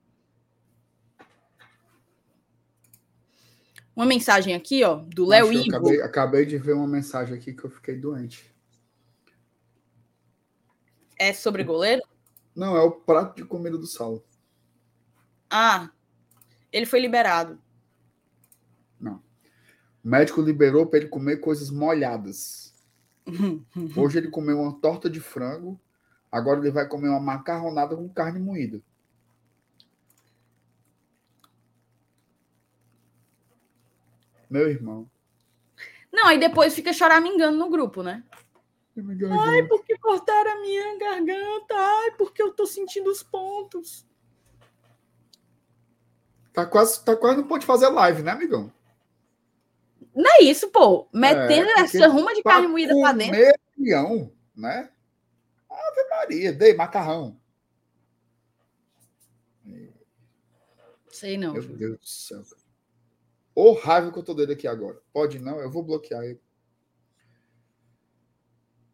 S1: Uma mensagem aqui, ó, do Léo Ivo.
S2: Acabei, acabei de ver uma mensagem aqui que eu fiquei doente.
S1: É sobre goleiro?
S2: Não, é o prato de comida do Saulo.
S1: Ah, ele foi liberado.
S2: Não. O médico liberou para ele comer coisas molhadas. Hoje ele comeu uma torta de frango, agora ele vai comer uma macarronada com carne moída. Meu irmão.
S1: Não, aí depois fica choramingando no grupo, né? Ai, porque cortaram a minha garganta? Ai, porque eu tô sentindo os pontos.
S2: Tá quase, tá quase não pode fazer live, né, amigão?
S1: Não é isso, pô. Metendo é, essa ruma de carne moída pra dentro.
S2: Milhão, né? Ave Maria, dei macarrão.
S1: Sei não.
S2: Meu filho. Deus do céu. Ô raiva que eu tô dando aqui agora. Pode não, eu vou bloquear ele.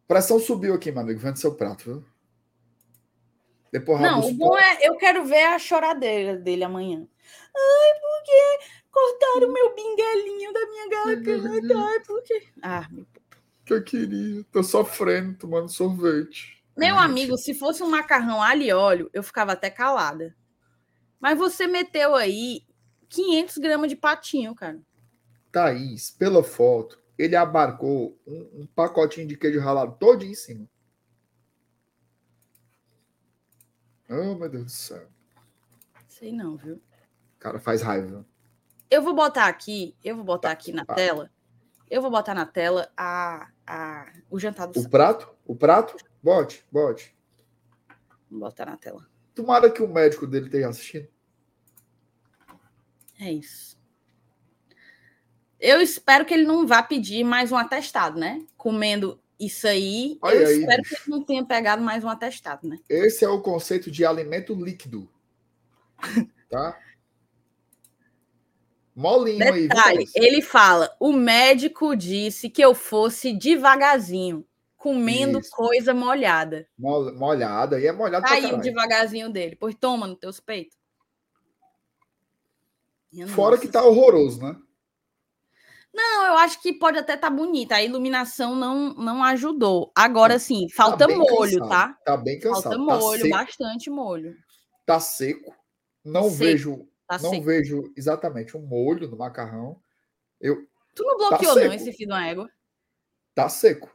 S2: Pressão subiu aqui, meu amigo, vendo seu prato, viu?
S1: Depois, não, o bom é, eu quero ver a choradeira dele amanhã. Ai, porque Cortaram meu binguelinho da minha garganta. Ai, por quê? Ah, meu...
S2: Que eu queria. Tô sofrendo, tomando sorvete.
S1: Meu Ai, amigo, se fosse um macarrão alho e óleo, eu ficava até calada. Mas você meteu aí 500 gramas de patinho, cara.
S2: Thaís, pela foto, ele abarcou um, um pacotinho de queijo ralado todo em cima. Oh, meu Deus do céu.
S1: Sei não, viu?
S2: Cara, faz raiva.
S1: Eu vou botar aqui, eu vou botar aqui na tela. Eu vou botar na tela a, a, o jantar do
S2: O prato? O prato? Bote, bote.
S1: Vou botar na tela.
S2: Tomara que o médico dele esteja assistindo.
S1: É isso. Eu espero que ele não vá pedir mais um atestado, né? Comendo Isso aí, Olha eu aí, espero bicho. que ele não tenha pegado mais um atestado, né?
S2: Esse é o conceito de alimento líquido. Tá? Molinho
S1: Detalhe, aí. Ele fala: o médico disse que eu fosse devagarzinho, comendo Isso. coisa molhada.
S2: molhada, e é molhada.
S1: Tá aí o devagarzinho dele. Pois toma nos teus peitos.
S2: Fora que tá horroroso, né?
S1: Não, eu acho que pode até estar tá bonita. A iluminação não, não ajudou. Agora sim, falta tá molho,
S2: cansado.
S1: tá?
S2: Tá bem cansado.
S1: Falta tá molho, seco. bastante molho.
S2: Tá seco. Não seco. vejo, tá não vejo exatamente um molho no macarrão. Eu
S1: Tu não tá bloqueou tá não esse fio da égua?
S2: Tá seco.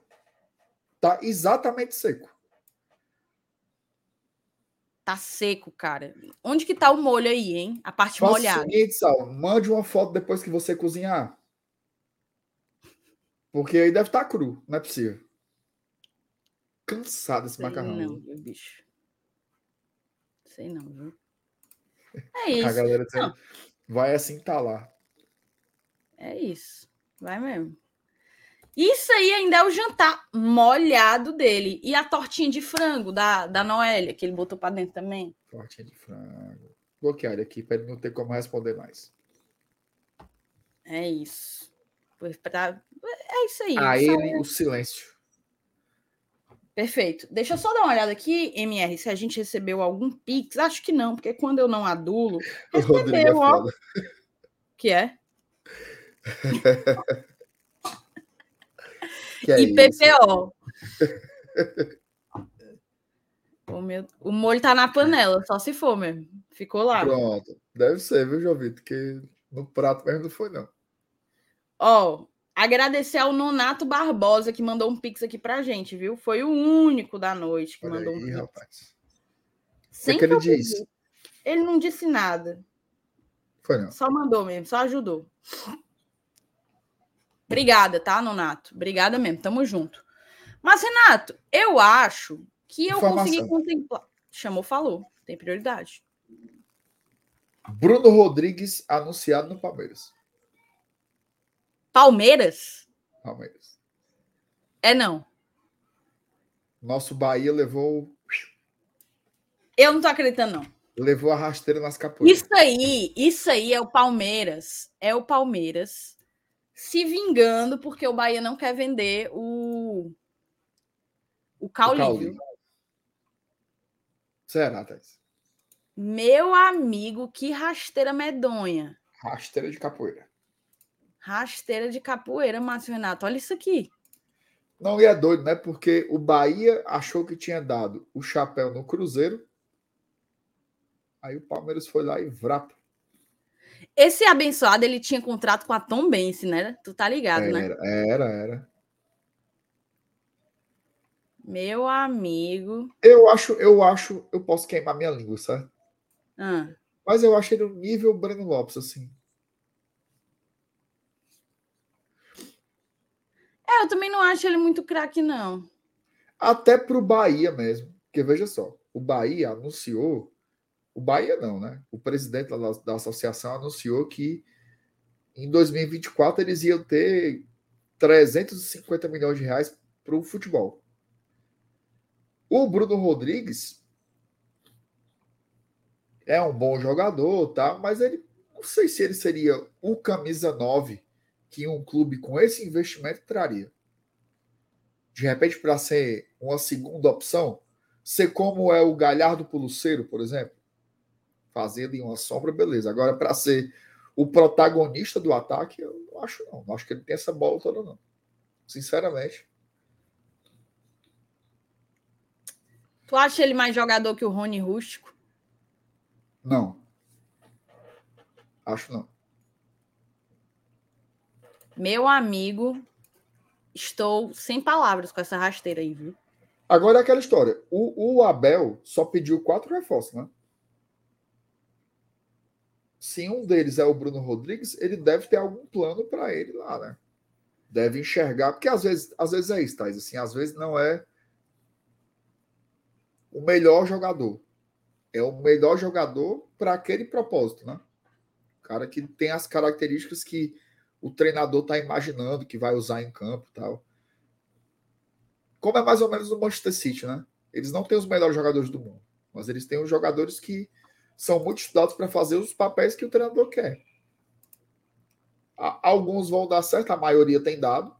S2: Tá exatamente seco.
S1: Tá seco, cara. Onde que tá o molho aí, hein? A parte Faça molhada. O seguinte,
S2: Sal, mande uma foto depois que você cozinhar. Porque aí deve estar tá cru, não é possível. Cansado esse Sei macarrão.
S1: Não, meu bicho. Sei não, viu? É isso.
S2: A galera dizendo, vai assim tá lá.
S1: É isso. Vai mesmo. Isso aí ainda é o jantar molhado dele. E a tortinha de frango da, da Noélia, que ele botou para dentro também.
S2: Tortinha de frango. Bloquear aqui para ele não ter como responder mais.
S1: É isso. Pra... É isso aí.
S2: A ele, o silêncio.
S1: Perfeito. Deixa eu só dar uma olhada aqui, MR, se a gente recebeu algum Pix. Acho que não, porque quando eu não adulo, recebeu, ó. Que é? que é IPPO. o, meu... o molho tá na panela, só se for mesmo. Ficou lá.
S2: Pronto. Deve ser, viu, Jovito? Que no prato mesmo não foi, não.
S1: Ó, agradecer ao Nonato Barbosa que mandou um pix aqui pra gente, viu? Foi o único da noite que Olha mandou aí, um pix. Rapaz.
S2: Sem o que, ele disse?
S1: Ele não disse nada.
S2: Foi não.
S1: Só mandou mesmo, só ajudou. Obrigada, tá, Nonato? Obrigada mesmo, tamo junto. Mas, Renato, eu acho que eu Informação. consegui contemplar. Chamou, falou. Tem prioridade.
S2: Bruno Rodrigues anunciado no Palmeiras.
S1: Palmeiras?
S2: Palmeiras.
S1: É não.
S2: Nosso Bahia levou.
S1: Eu não tô acreditando, não.
S2: Levou a rasteira nas capoeiras.
S1: Isso aí, isso aí é o Palmeiras. É o Palmeiras se vingando porque o Bahia não quer vender o. O Cauli.
S2: Será, Thais?
S1: Meu amigo, que rasteira medonha.
S2: Rasteira de capoeira.
S1: Rasteira de capoeira, Márcio Renato. Olha isso aqui.
S2: Não, e é doido, né? Porque o Bahia achou que tinha dado o chapéu no Cruzeiro. Aí o Palmeiras foi lá e vrapa.
S1: Esse abençoado, ele tinha contrato com a Tom Bense, né? Tu tá ligado,
S2: era,
S1: né?
S2: Era, era.
S1: Meu amigo.
S2: Eu acho, eu acho, eu posso queimar minha língua, sabe?
S1: Ah.
S2: Mas eu acho ele um nível Breno Lopes, assim.
S1: É, eu também não acho ele muito craque, não.
S2: Até para o Bahia mesmo. Porque veja só, o Bahia anunciou. O Bahia não, né? O presidente da, da associação anunciou que em 2024 eles iam ter 350 milhões de reais para o futebol. O Bruno Rodrigues é um bom jogador, tá? Mas ele não sei se ele seria o camisa 9 que um clube com esse investimento traria. De repente, para ser uma segunda opção, ser como é o Galhardo Puluceiro, por exemplo, fazer ali uma sombra, beleza. Agora, para ser o protagonista do ataque, eu não acho não. Não acho que ele tem essa bola toda, não. Sinceramente.
S1: Tu acha ele mais jogador que o Rony Rústico?
S2: Não. Acho não.
S1: Meu amigo, estou sem palavras com essa rasteira aí, viu?
S2: Agora é aquela história. O, o Abel só pediu quatro reforços, né? Se um deles é o Bruno Rodrigues, ele deve ter algum plano para ele lá, né? Deve enxergar, porque às vezes, às vezes é isso, Thais, assim, às vezes não é o melhor jogador. É o melhor jogador para aquele propósito, né? O cara que tem as características que o treinador está imaginando que vai usar em campo tal. como é mais ou menos o Manchester City, né? Eles não têm os melhores jogadores do mundo, mas eles têm os jogadores que são muito estudados para fazer os papéis que o treinador quer. Alguns vão dar certo, a maioria tem dado.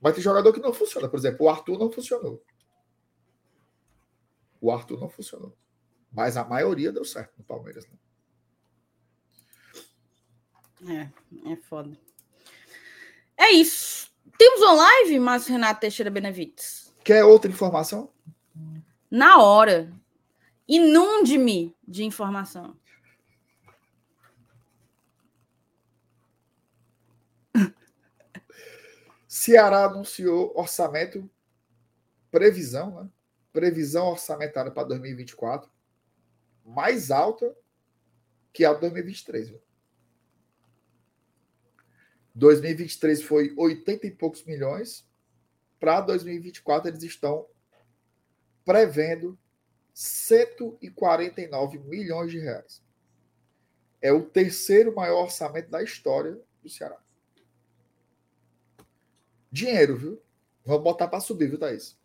S2: Mas tem jogador que não funciona. Por exemplo, o Arthur não funcionou. O Arthur não funcionou. Mas a maioria deu certo no Palmeiras.
S1: Né? É, é foda. É isso. Temos um live, Márcio Renato Teixeira Benevites.
S2: Quer outra informação?
S1: Na hora. Inunde-me de informação.
S2: Ceará anunciou orçamento, previsão, né? Previsão orçamentária para 2024 mais alta que a de 2023. Viu? 2023 foi 80 e poucos milhões. Para 2024, eles estão prevendo 149 milhões de reais. É o terceiro maior orçamento da história do Ceará. Dinheiro, viu? Vamos botar para subir, viu, Thaís?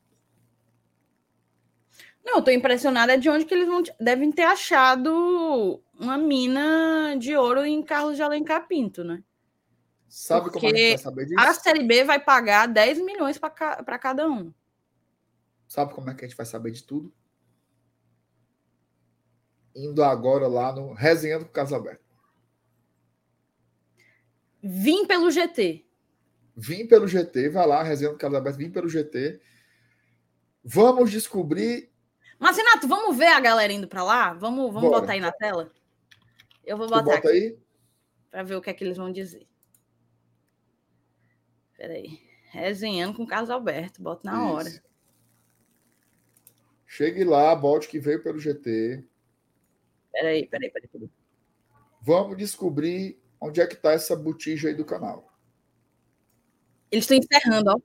S1: Não, tô impressionada de onde que eles devem ter achado uma mina de ouro em Carlos de Alencar Pinto, né?
S2: Sabe Porque como a gente vai saber disso?
S1: A Série B vai pagar 10 milhões para cada um.
S2: Sabe como é que a gente vai saber de tudo? Indo agora lá no Resenhando com Casa Aberta.
S1: Vim pelo GT.
S2: Vim pelo GT, vai lá, Resenhando com Casa Aberta, vim pelo GT. Vamos descobrir
S1: mas, Renato, vamos ver a galera indo para lá? Vamos, vamos botar aí na tela? Eu vou botar
S2: bota aqui. aí?
S1: Para ver o que é que eles vão dizer. Peraí. Resenhando com o Carlos Alberto. Bota na Isso. hora.
S2: Chegue lá, bote que veio pelo GT.
S1: Peraí, peraí, peraí. peraí.
S2: Vamos descobrir onde é que está essa botija aí do canal.
S1: Eles estão encerrando, ó.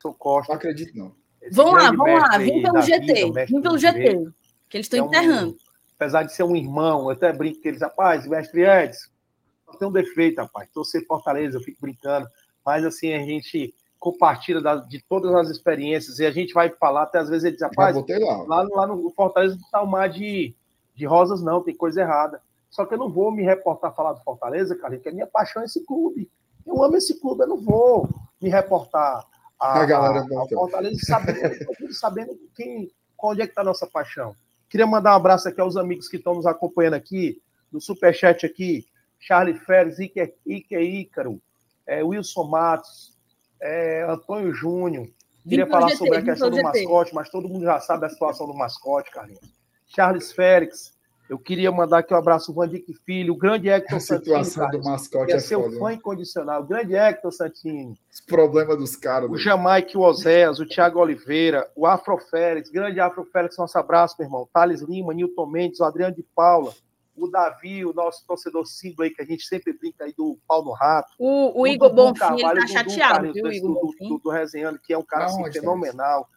S2: Sou Costa. Não acredito, não.
S1: Vamos lá, vamos lá, vem pelo GT, vem pelo GT, que eles estão é enterrando. Um,
S4: apesar de ser um irmão, eu até brinco com eles, rapaz, mestre Edson, tem um defeito, rapaz, torcer Fortaleza, eu fico brincando, mas assim, a gente compartilha de todas as experiências e a gente vai falar, até às vezes ele diz, rapaz, lá. Lá, lá no Fortaleza não tá o mar de, de rosas não, tem coisa errada. Só que eu não vou me reportar falar do Fortaleza, cara, que a minha paixão é esse clube. Eu amo esse clube, eu não vou me reportar a, a galera a, Fortaleza sabendo, sabendo quem, onde é que está a nossa paixão. Queria mandar um abraço aqui aos amigos que estão nos acompanhando aqui, no Superchat aqui, Charlie Férez, Ike, Ike Ícaro, é, Wilson Matos, é, Antônio Júnior. Queria falar GT, sobre a questão do mascote, mas todo mundo já sabe a situação do mascote, Carlinhos. Charles Félix, eu queria mandar aqui um abraço ao Vandic Filho, o grande Hector Santini. A situação
S2: do mascote é,
S4: seu
S2: foda,
S4: fã né? incondicional, o grande Hector Santini.
S2: Os problemas dos caras.
S4: O Jamaique Oséas, o Thiago Oliveira, o Afro Félix, grande Afro Félix, nosso abraço, meu irmão. Thales Lima, Nilton Mendes, o Adriano de Paula, o Davi, o nosso torcedor símbolo aí, que a gente sempre brinca aí do pau no rato.
S1: O, o Igor Bonfim, ele tá chateado, viu,
S4: Igor do, do, do, do Resenhando, que é um cara assim, fenomenal.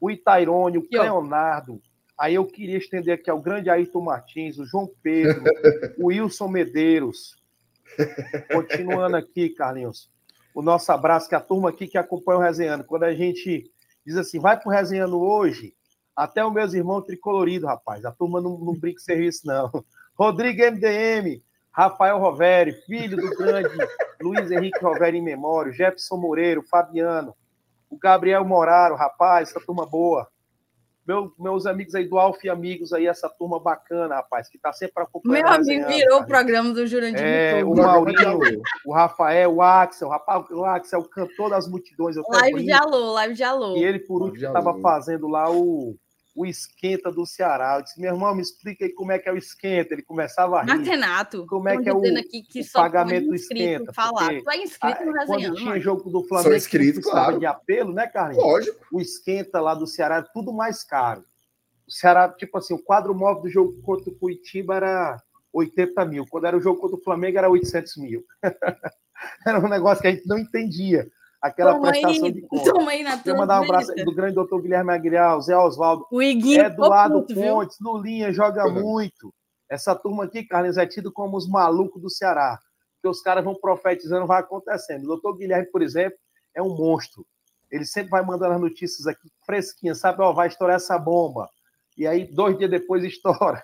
S4: O Itairone, o Leonardo, Aí eu queria estender aqui ao grande Ayrton Martins, o João Pedro, o Wilson Medeiros. Continuando aqui, Carlinhos. O nosso abraço, que a turma aqui que acompanha o Resenhando. Quando a gente diz assim, vai pro Resenhando hoje, até os meus irmãos tricoloridos, rapaz. A turma não, não brinca serviço, não. Rodrigo MDM, Rafael Roveri, filho do grande Luiz Henrique Roveri em memória, Jefferson Moreiro, Fabiano, o Gabriel Moraro, rapaz, essa turma boa. Meu, meus amigos aí do Alf e amigos aí, essa turma bacana, rapaz, que tá sempre acompanhando.
S1: Meu amigo virou o programa do Jurandir.
S4: É, o Maurinho, o Rafael, o Axel, o, rapaz, o Axel, o cantor das multidões.
S1: live de alô, live de alô.
S4: E ele, por último, estava fazendo lá o, o esquenta do Ceará. Eu disse, meu irmão, me explica aí como é que é o esquenta. Ele começava a rir.
S1: Mas, Renato,
S4: como é que é o,
S1: que
S4: o pagamento do esquenta.
S1: Falar. Tu é inscrito no
S4: Quando tinha jogo do Flamengo,
S2: inscrito, claro.
S4: de apelo, né, Carlinhos?
S2: Lógico.
S4: O esquenta lá do Ceará é tudo mais caro. O Ceará, tipo assim, o quadro móvel do jogo contra o Curitiba era 80 mil. Quando era o jogo contra o Flamengo, era 800 mil. era um negócio que a gente não entendia aquela toma prestação aí, de conta.
S1: Toma aí na
S4: Quero mandar um abraço do grande doutor Guilherme Aguilhar, Zé Oswaldo,
S1: o Iguinho,
S4: Eduardo puto, Pontes, viu? Lulinha joga uhum. muito. Essa turma aqui, Carlinhos, é tido como os malucos do Ceará. Que os caras vão profetizando, vai acontecendo. O doutor Guilherme, por exemplo, é um monstro. Ele sempre vai mandando as notícias aqui fresquinhas, sabe? Ó, vai estourar essa bomba. E aí, dois dias depois, estoura.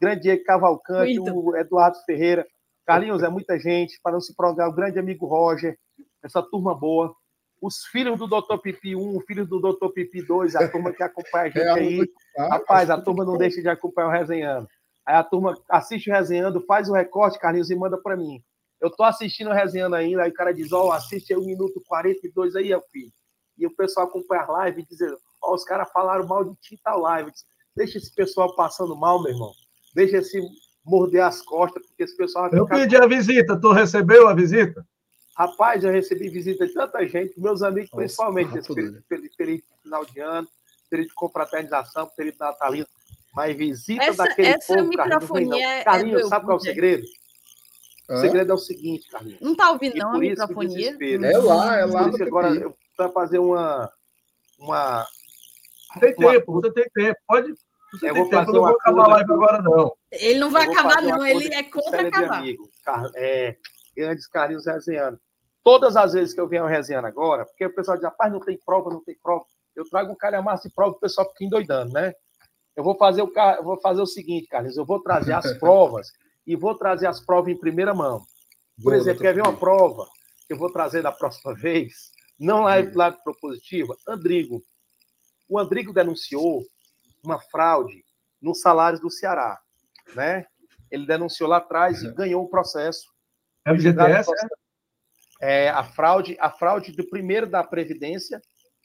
S4: Grande Diego Cavalcante, Muito. o Eduardo Ferreira. Carlinhos, é muita gente, para não se prolongar, o grande amigo Roger, essa turma boa. Os filhos do Dr. Pipi 1, filhos do Dr. Pipi 2, a turma que acompanha a gente é, aí. Rapaz, a turma não deixa de acompanhar o Resenhando. Aí a turma assiste o Resenhando, faz o recorte, Carlinhos, e manda para mim. Eu tô assistindo o Resenhando ainda, aí o cara diz, ó, oh, assiste aí o minuto 42 aí, filho. E o pessoal acompanha a live e diz, ó, oh, os caras falaram mal de ti tal live. Deixa esse pessoal passando mal, meu irmão. Deixa esse morder as costas, porque esse pessoal
S5: vai Eu pedi a visita, tu recebeu a visita?
S4: Rapaz, eu recebi visita de tanta gente, meus amigos, Nossa, principalmente, esse período, período final de ano, período de confraternização, período natalino. Mas visita essa, daquele essa povo, Carlinhos, é, Carlinhos, é sabe qual é o segredo? O segredo é o seguinte, Carlinhos.
S1: Não tá ouvindo, não, a microfonia?
S2: É lá, é lá.
S4: agora, eu vou fazer uma. uma
S5: tem tempo, uma... você tem tempo. Pode, você eu vou fazer não vou acabar a live agora, não.
S1: Ele não vai acabar, não. Ele é contra acabar. Amigo,
S4: é, grandes Carlinhos resenhando. Todas as vezes que eu venho resenhando agora, porque o pessoal diz, rapaz, não tem prova, não tem prova. Eu trago um calhamaço de prova, o pessoal fica endoidando, né? Eu vou fazer o, eu vou fazer o seguinte, Carlos, eu vou trazer as provas e vou trazer as provas em primeira mão. Por Boa, exemplo, quer ver uma prova que eu vou trazer da próxima vez? Não live, live propositiva. Andrigo. O Andrigo denunciou uma fraude nos salários do Ceará, né? Ele denunciou lá atrás e ganhou o processo.
S5: É o GTS?
S4: É a fraude, a fraude do primeiro da Previdência,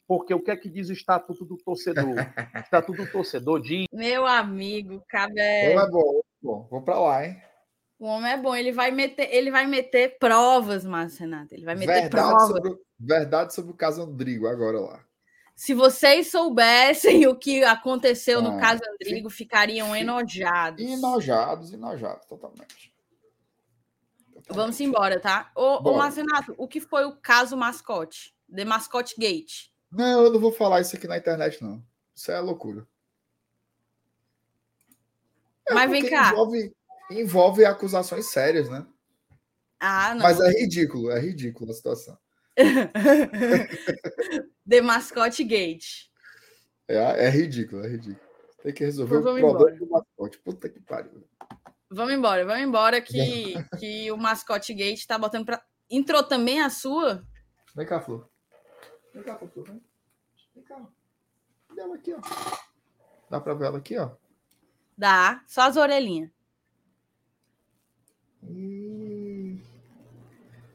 S4: porque o que é que diz o Estatuto do Torcedor? O Estatuto do Torcedor diz...
S1: Meu amigo, cabe...
S2: É bom, bom, vou para lá, hein?
S1: O homem é bom, ele vai meter, ele vai meter provas, Márcio Renato. Ele vai meter
S2: verdade
S1: provas.
S2: Sobre, verdade sobre o caso Andrigo, agora lá.
S1: Se vocês soubessem o que aconteceu ah, no caso Andrigo, ficariam enojados.
S2: Enojados, enojados, totalmente.
S1: Vamos embora, tá? Ô, ô Marcenato, o que foi o caso mascote? The Mascote Gate.
S2: Não, eu não vou falar isso aqui na internet, não. Isso é loucura.
S1: É Mas vem cá.
S2: Envolve, envolve acusações sérias, né?
S1: Ah, não.
S2: Mas é ridículo, é ridículo a situação.
S1: The Mascote Gate.
S2: É, é ridículo, é ridículo. Tem que resolver o problema embora. do mascote. Puta que pariu.
S1: Vamos embora, vamos embora que, que o Mascote Gate tá botando pra. Entrou também a sua?
S2: Vem cá, Flor. Vem cá, Flor. Vem, vem cá. Cadê ela aqui, ó? Dá pra ver ela aqui, ó?
S1: Dá, só as orelhinhas.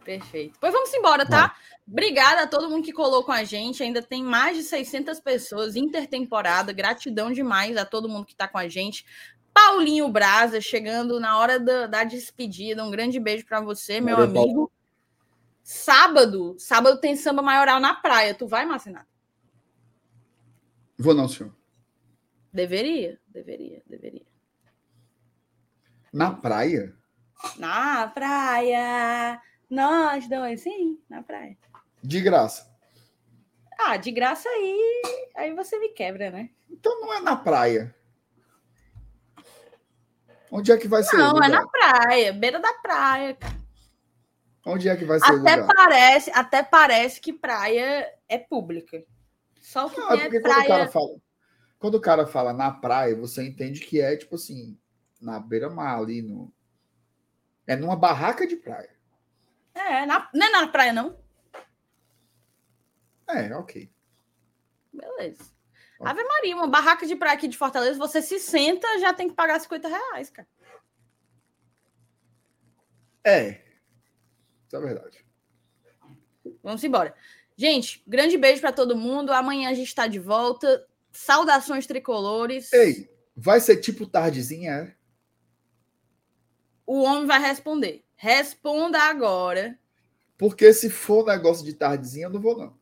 S1: Perfeito. Pois vamos embora, tá? Obrigada a todo mundo que colou com a gente. Ainda tem mais de 600 pessoas intertemporada. Gratidão demais a todo mundo que está com a gente. Paulinho Braza chegando na hora da, da despedida. Um grande beijo para você, meu Valeu, amigo. Paulo. Sábado, sábado tem samba maioral na praia. Tu vai, Marcinato?
S2: Vou não, senhor.
S1: Deveria, deveria, deveria.
S2: Na praia?
S1: Na praia. Nós dois, sim, na praia.
S2: De graça.
S1: Ah, de graça aí, aí você me quebra, né?
S2: Então não é na praia. Onde é que vai ser?
S1: Não, é na praia, beira da praia.
S2: Onde é que vai ser?
S1: Até parece, até parece que praia é pública. Só que não, é porque praia...
S2: quando o cara fala, quando o cara fala na praia, você entende que é tipo assim, na beira-mar ali no é numa barraca de praia.
S1: É, na, não é na praia não.
S2: É, ok.
S1: Beleza. Ave Maria, uma barraca de praia aqui de Fortaleza, você se senta, já tem que pagar 50 reais, cara.
S2: É. Isso é verdade.
S1: Vamos embora. Gente, grande beijo para todo mundo. Amanhã a gente está de volta. Saudações tricolores.
S2: Ei, vai ser tipo tardezinha, é?
S1: O homem vai responder. Responda agora.
S2: Porque se for negócio de tardezinha, eu não vou, não.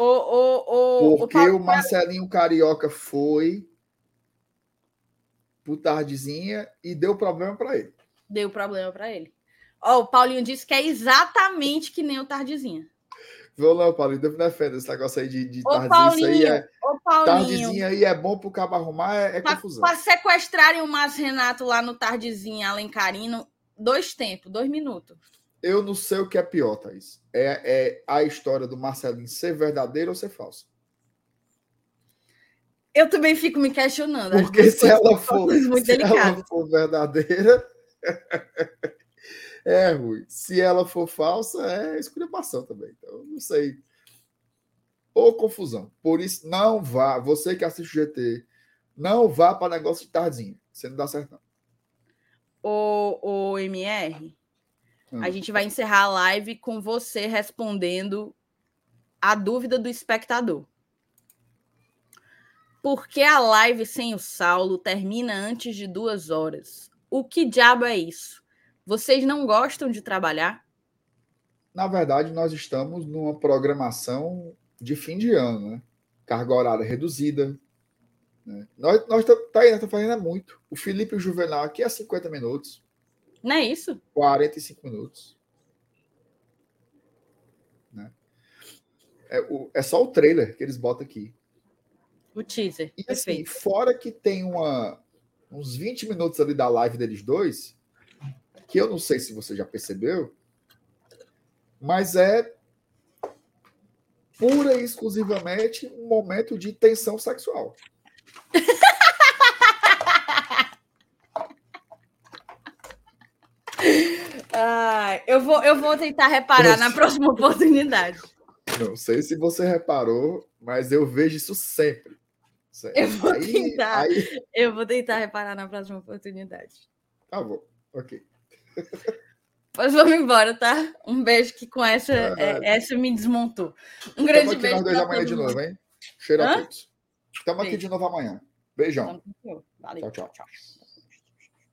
S1: O, o,
S2: o, Porque o, o Marcelinho Carioca foi pro tardezinha e deu problema para ele.
S1: Deu problema para ele. Ó, o Paulinho disse que é exatamente que nem o tardezinha.
S2: Vou não, Paulinho, devo defender esse negócio aí de, de tardezinha. Paulinho, aí é, tardezinha aí é bom pro cabo arrumar, é, é pra, confusão.
S1: Para sequestrarem o Márcio Renato lá no tardezinha Alencarino, dois tempos, dois minutos.
S2: Eu não sei o que é pior, Thaís. É, é a história do Marcelinho ser verdadeira ou ser falsa.
S1: Eu também fico me questionando.
S2: Porque se ela for, se ela for verdadeira, é ruim. Se ela for falsa, é esculhambação também. Então, não sei. Ou confusão. Por isso, não vá. Você que assiste o GT, não vá para negócio de tardinha. Você não dá certo, não.
S1: O, o MR, hum. a gente vai encerrar a live com você respondendo a dúvida do espectador. Por que a live sem o Saulo termina antes de duas horas? O que diabo é isso? Vocês não gostam de trabalhar?
S2: Na verdade, nós estamos numa programação de fim de ano, né? Carga horária reduzida. Né? Nós, nós tá, tá, tá fazendo muito. O Felipe Juvenal aqui é 50 minutos.
S1: Não é isso?
S2: 45 minutos. Né? É, o, é só o trailer que eles botam aqui.
S1: O teaser.
S2: E assim, fora que tem uma, uns 20 minutos ali da live deles dois, que eu não sei se você já percebeu, mas é pura e exclusivamente um momento de tensão sexual.
S1: Ah, eu, vou, eu vou tentar reparar eu na próxima oportunidade.
S2: Não sei se você reparou, mas eu vejo isso sempre.
S1: Eu vou aí, tentar. Aí... Eu vou tentar reparar na próxima oportunidade.
S2: Tá bom, ok.
S1: Pois vamos embora, tá? Um beijo que com essa, é, essa me desmontou. Um grande
S2: aqui
S1: beijo.
S2: Nós dois amanhã de novo, hein? Cheiro Hã? a todos. Estamos aqui de novo amanhã. Beijão.
S1: Valeu.
S2: Tchau, tchau. tchau.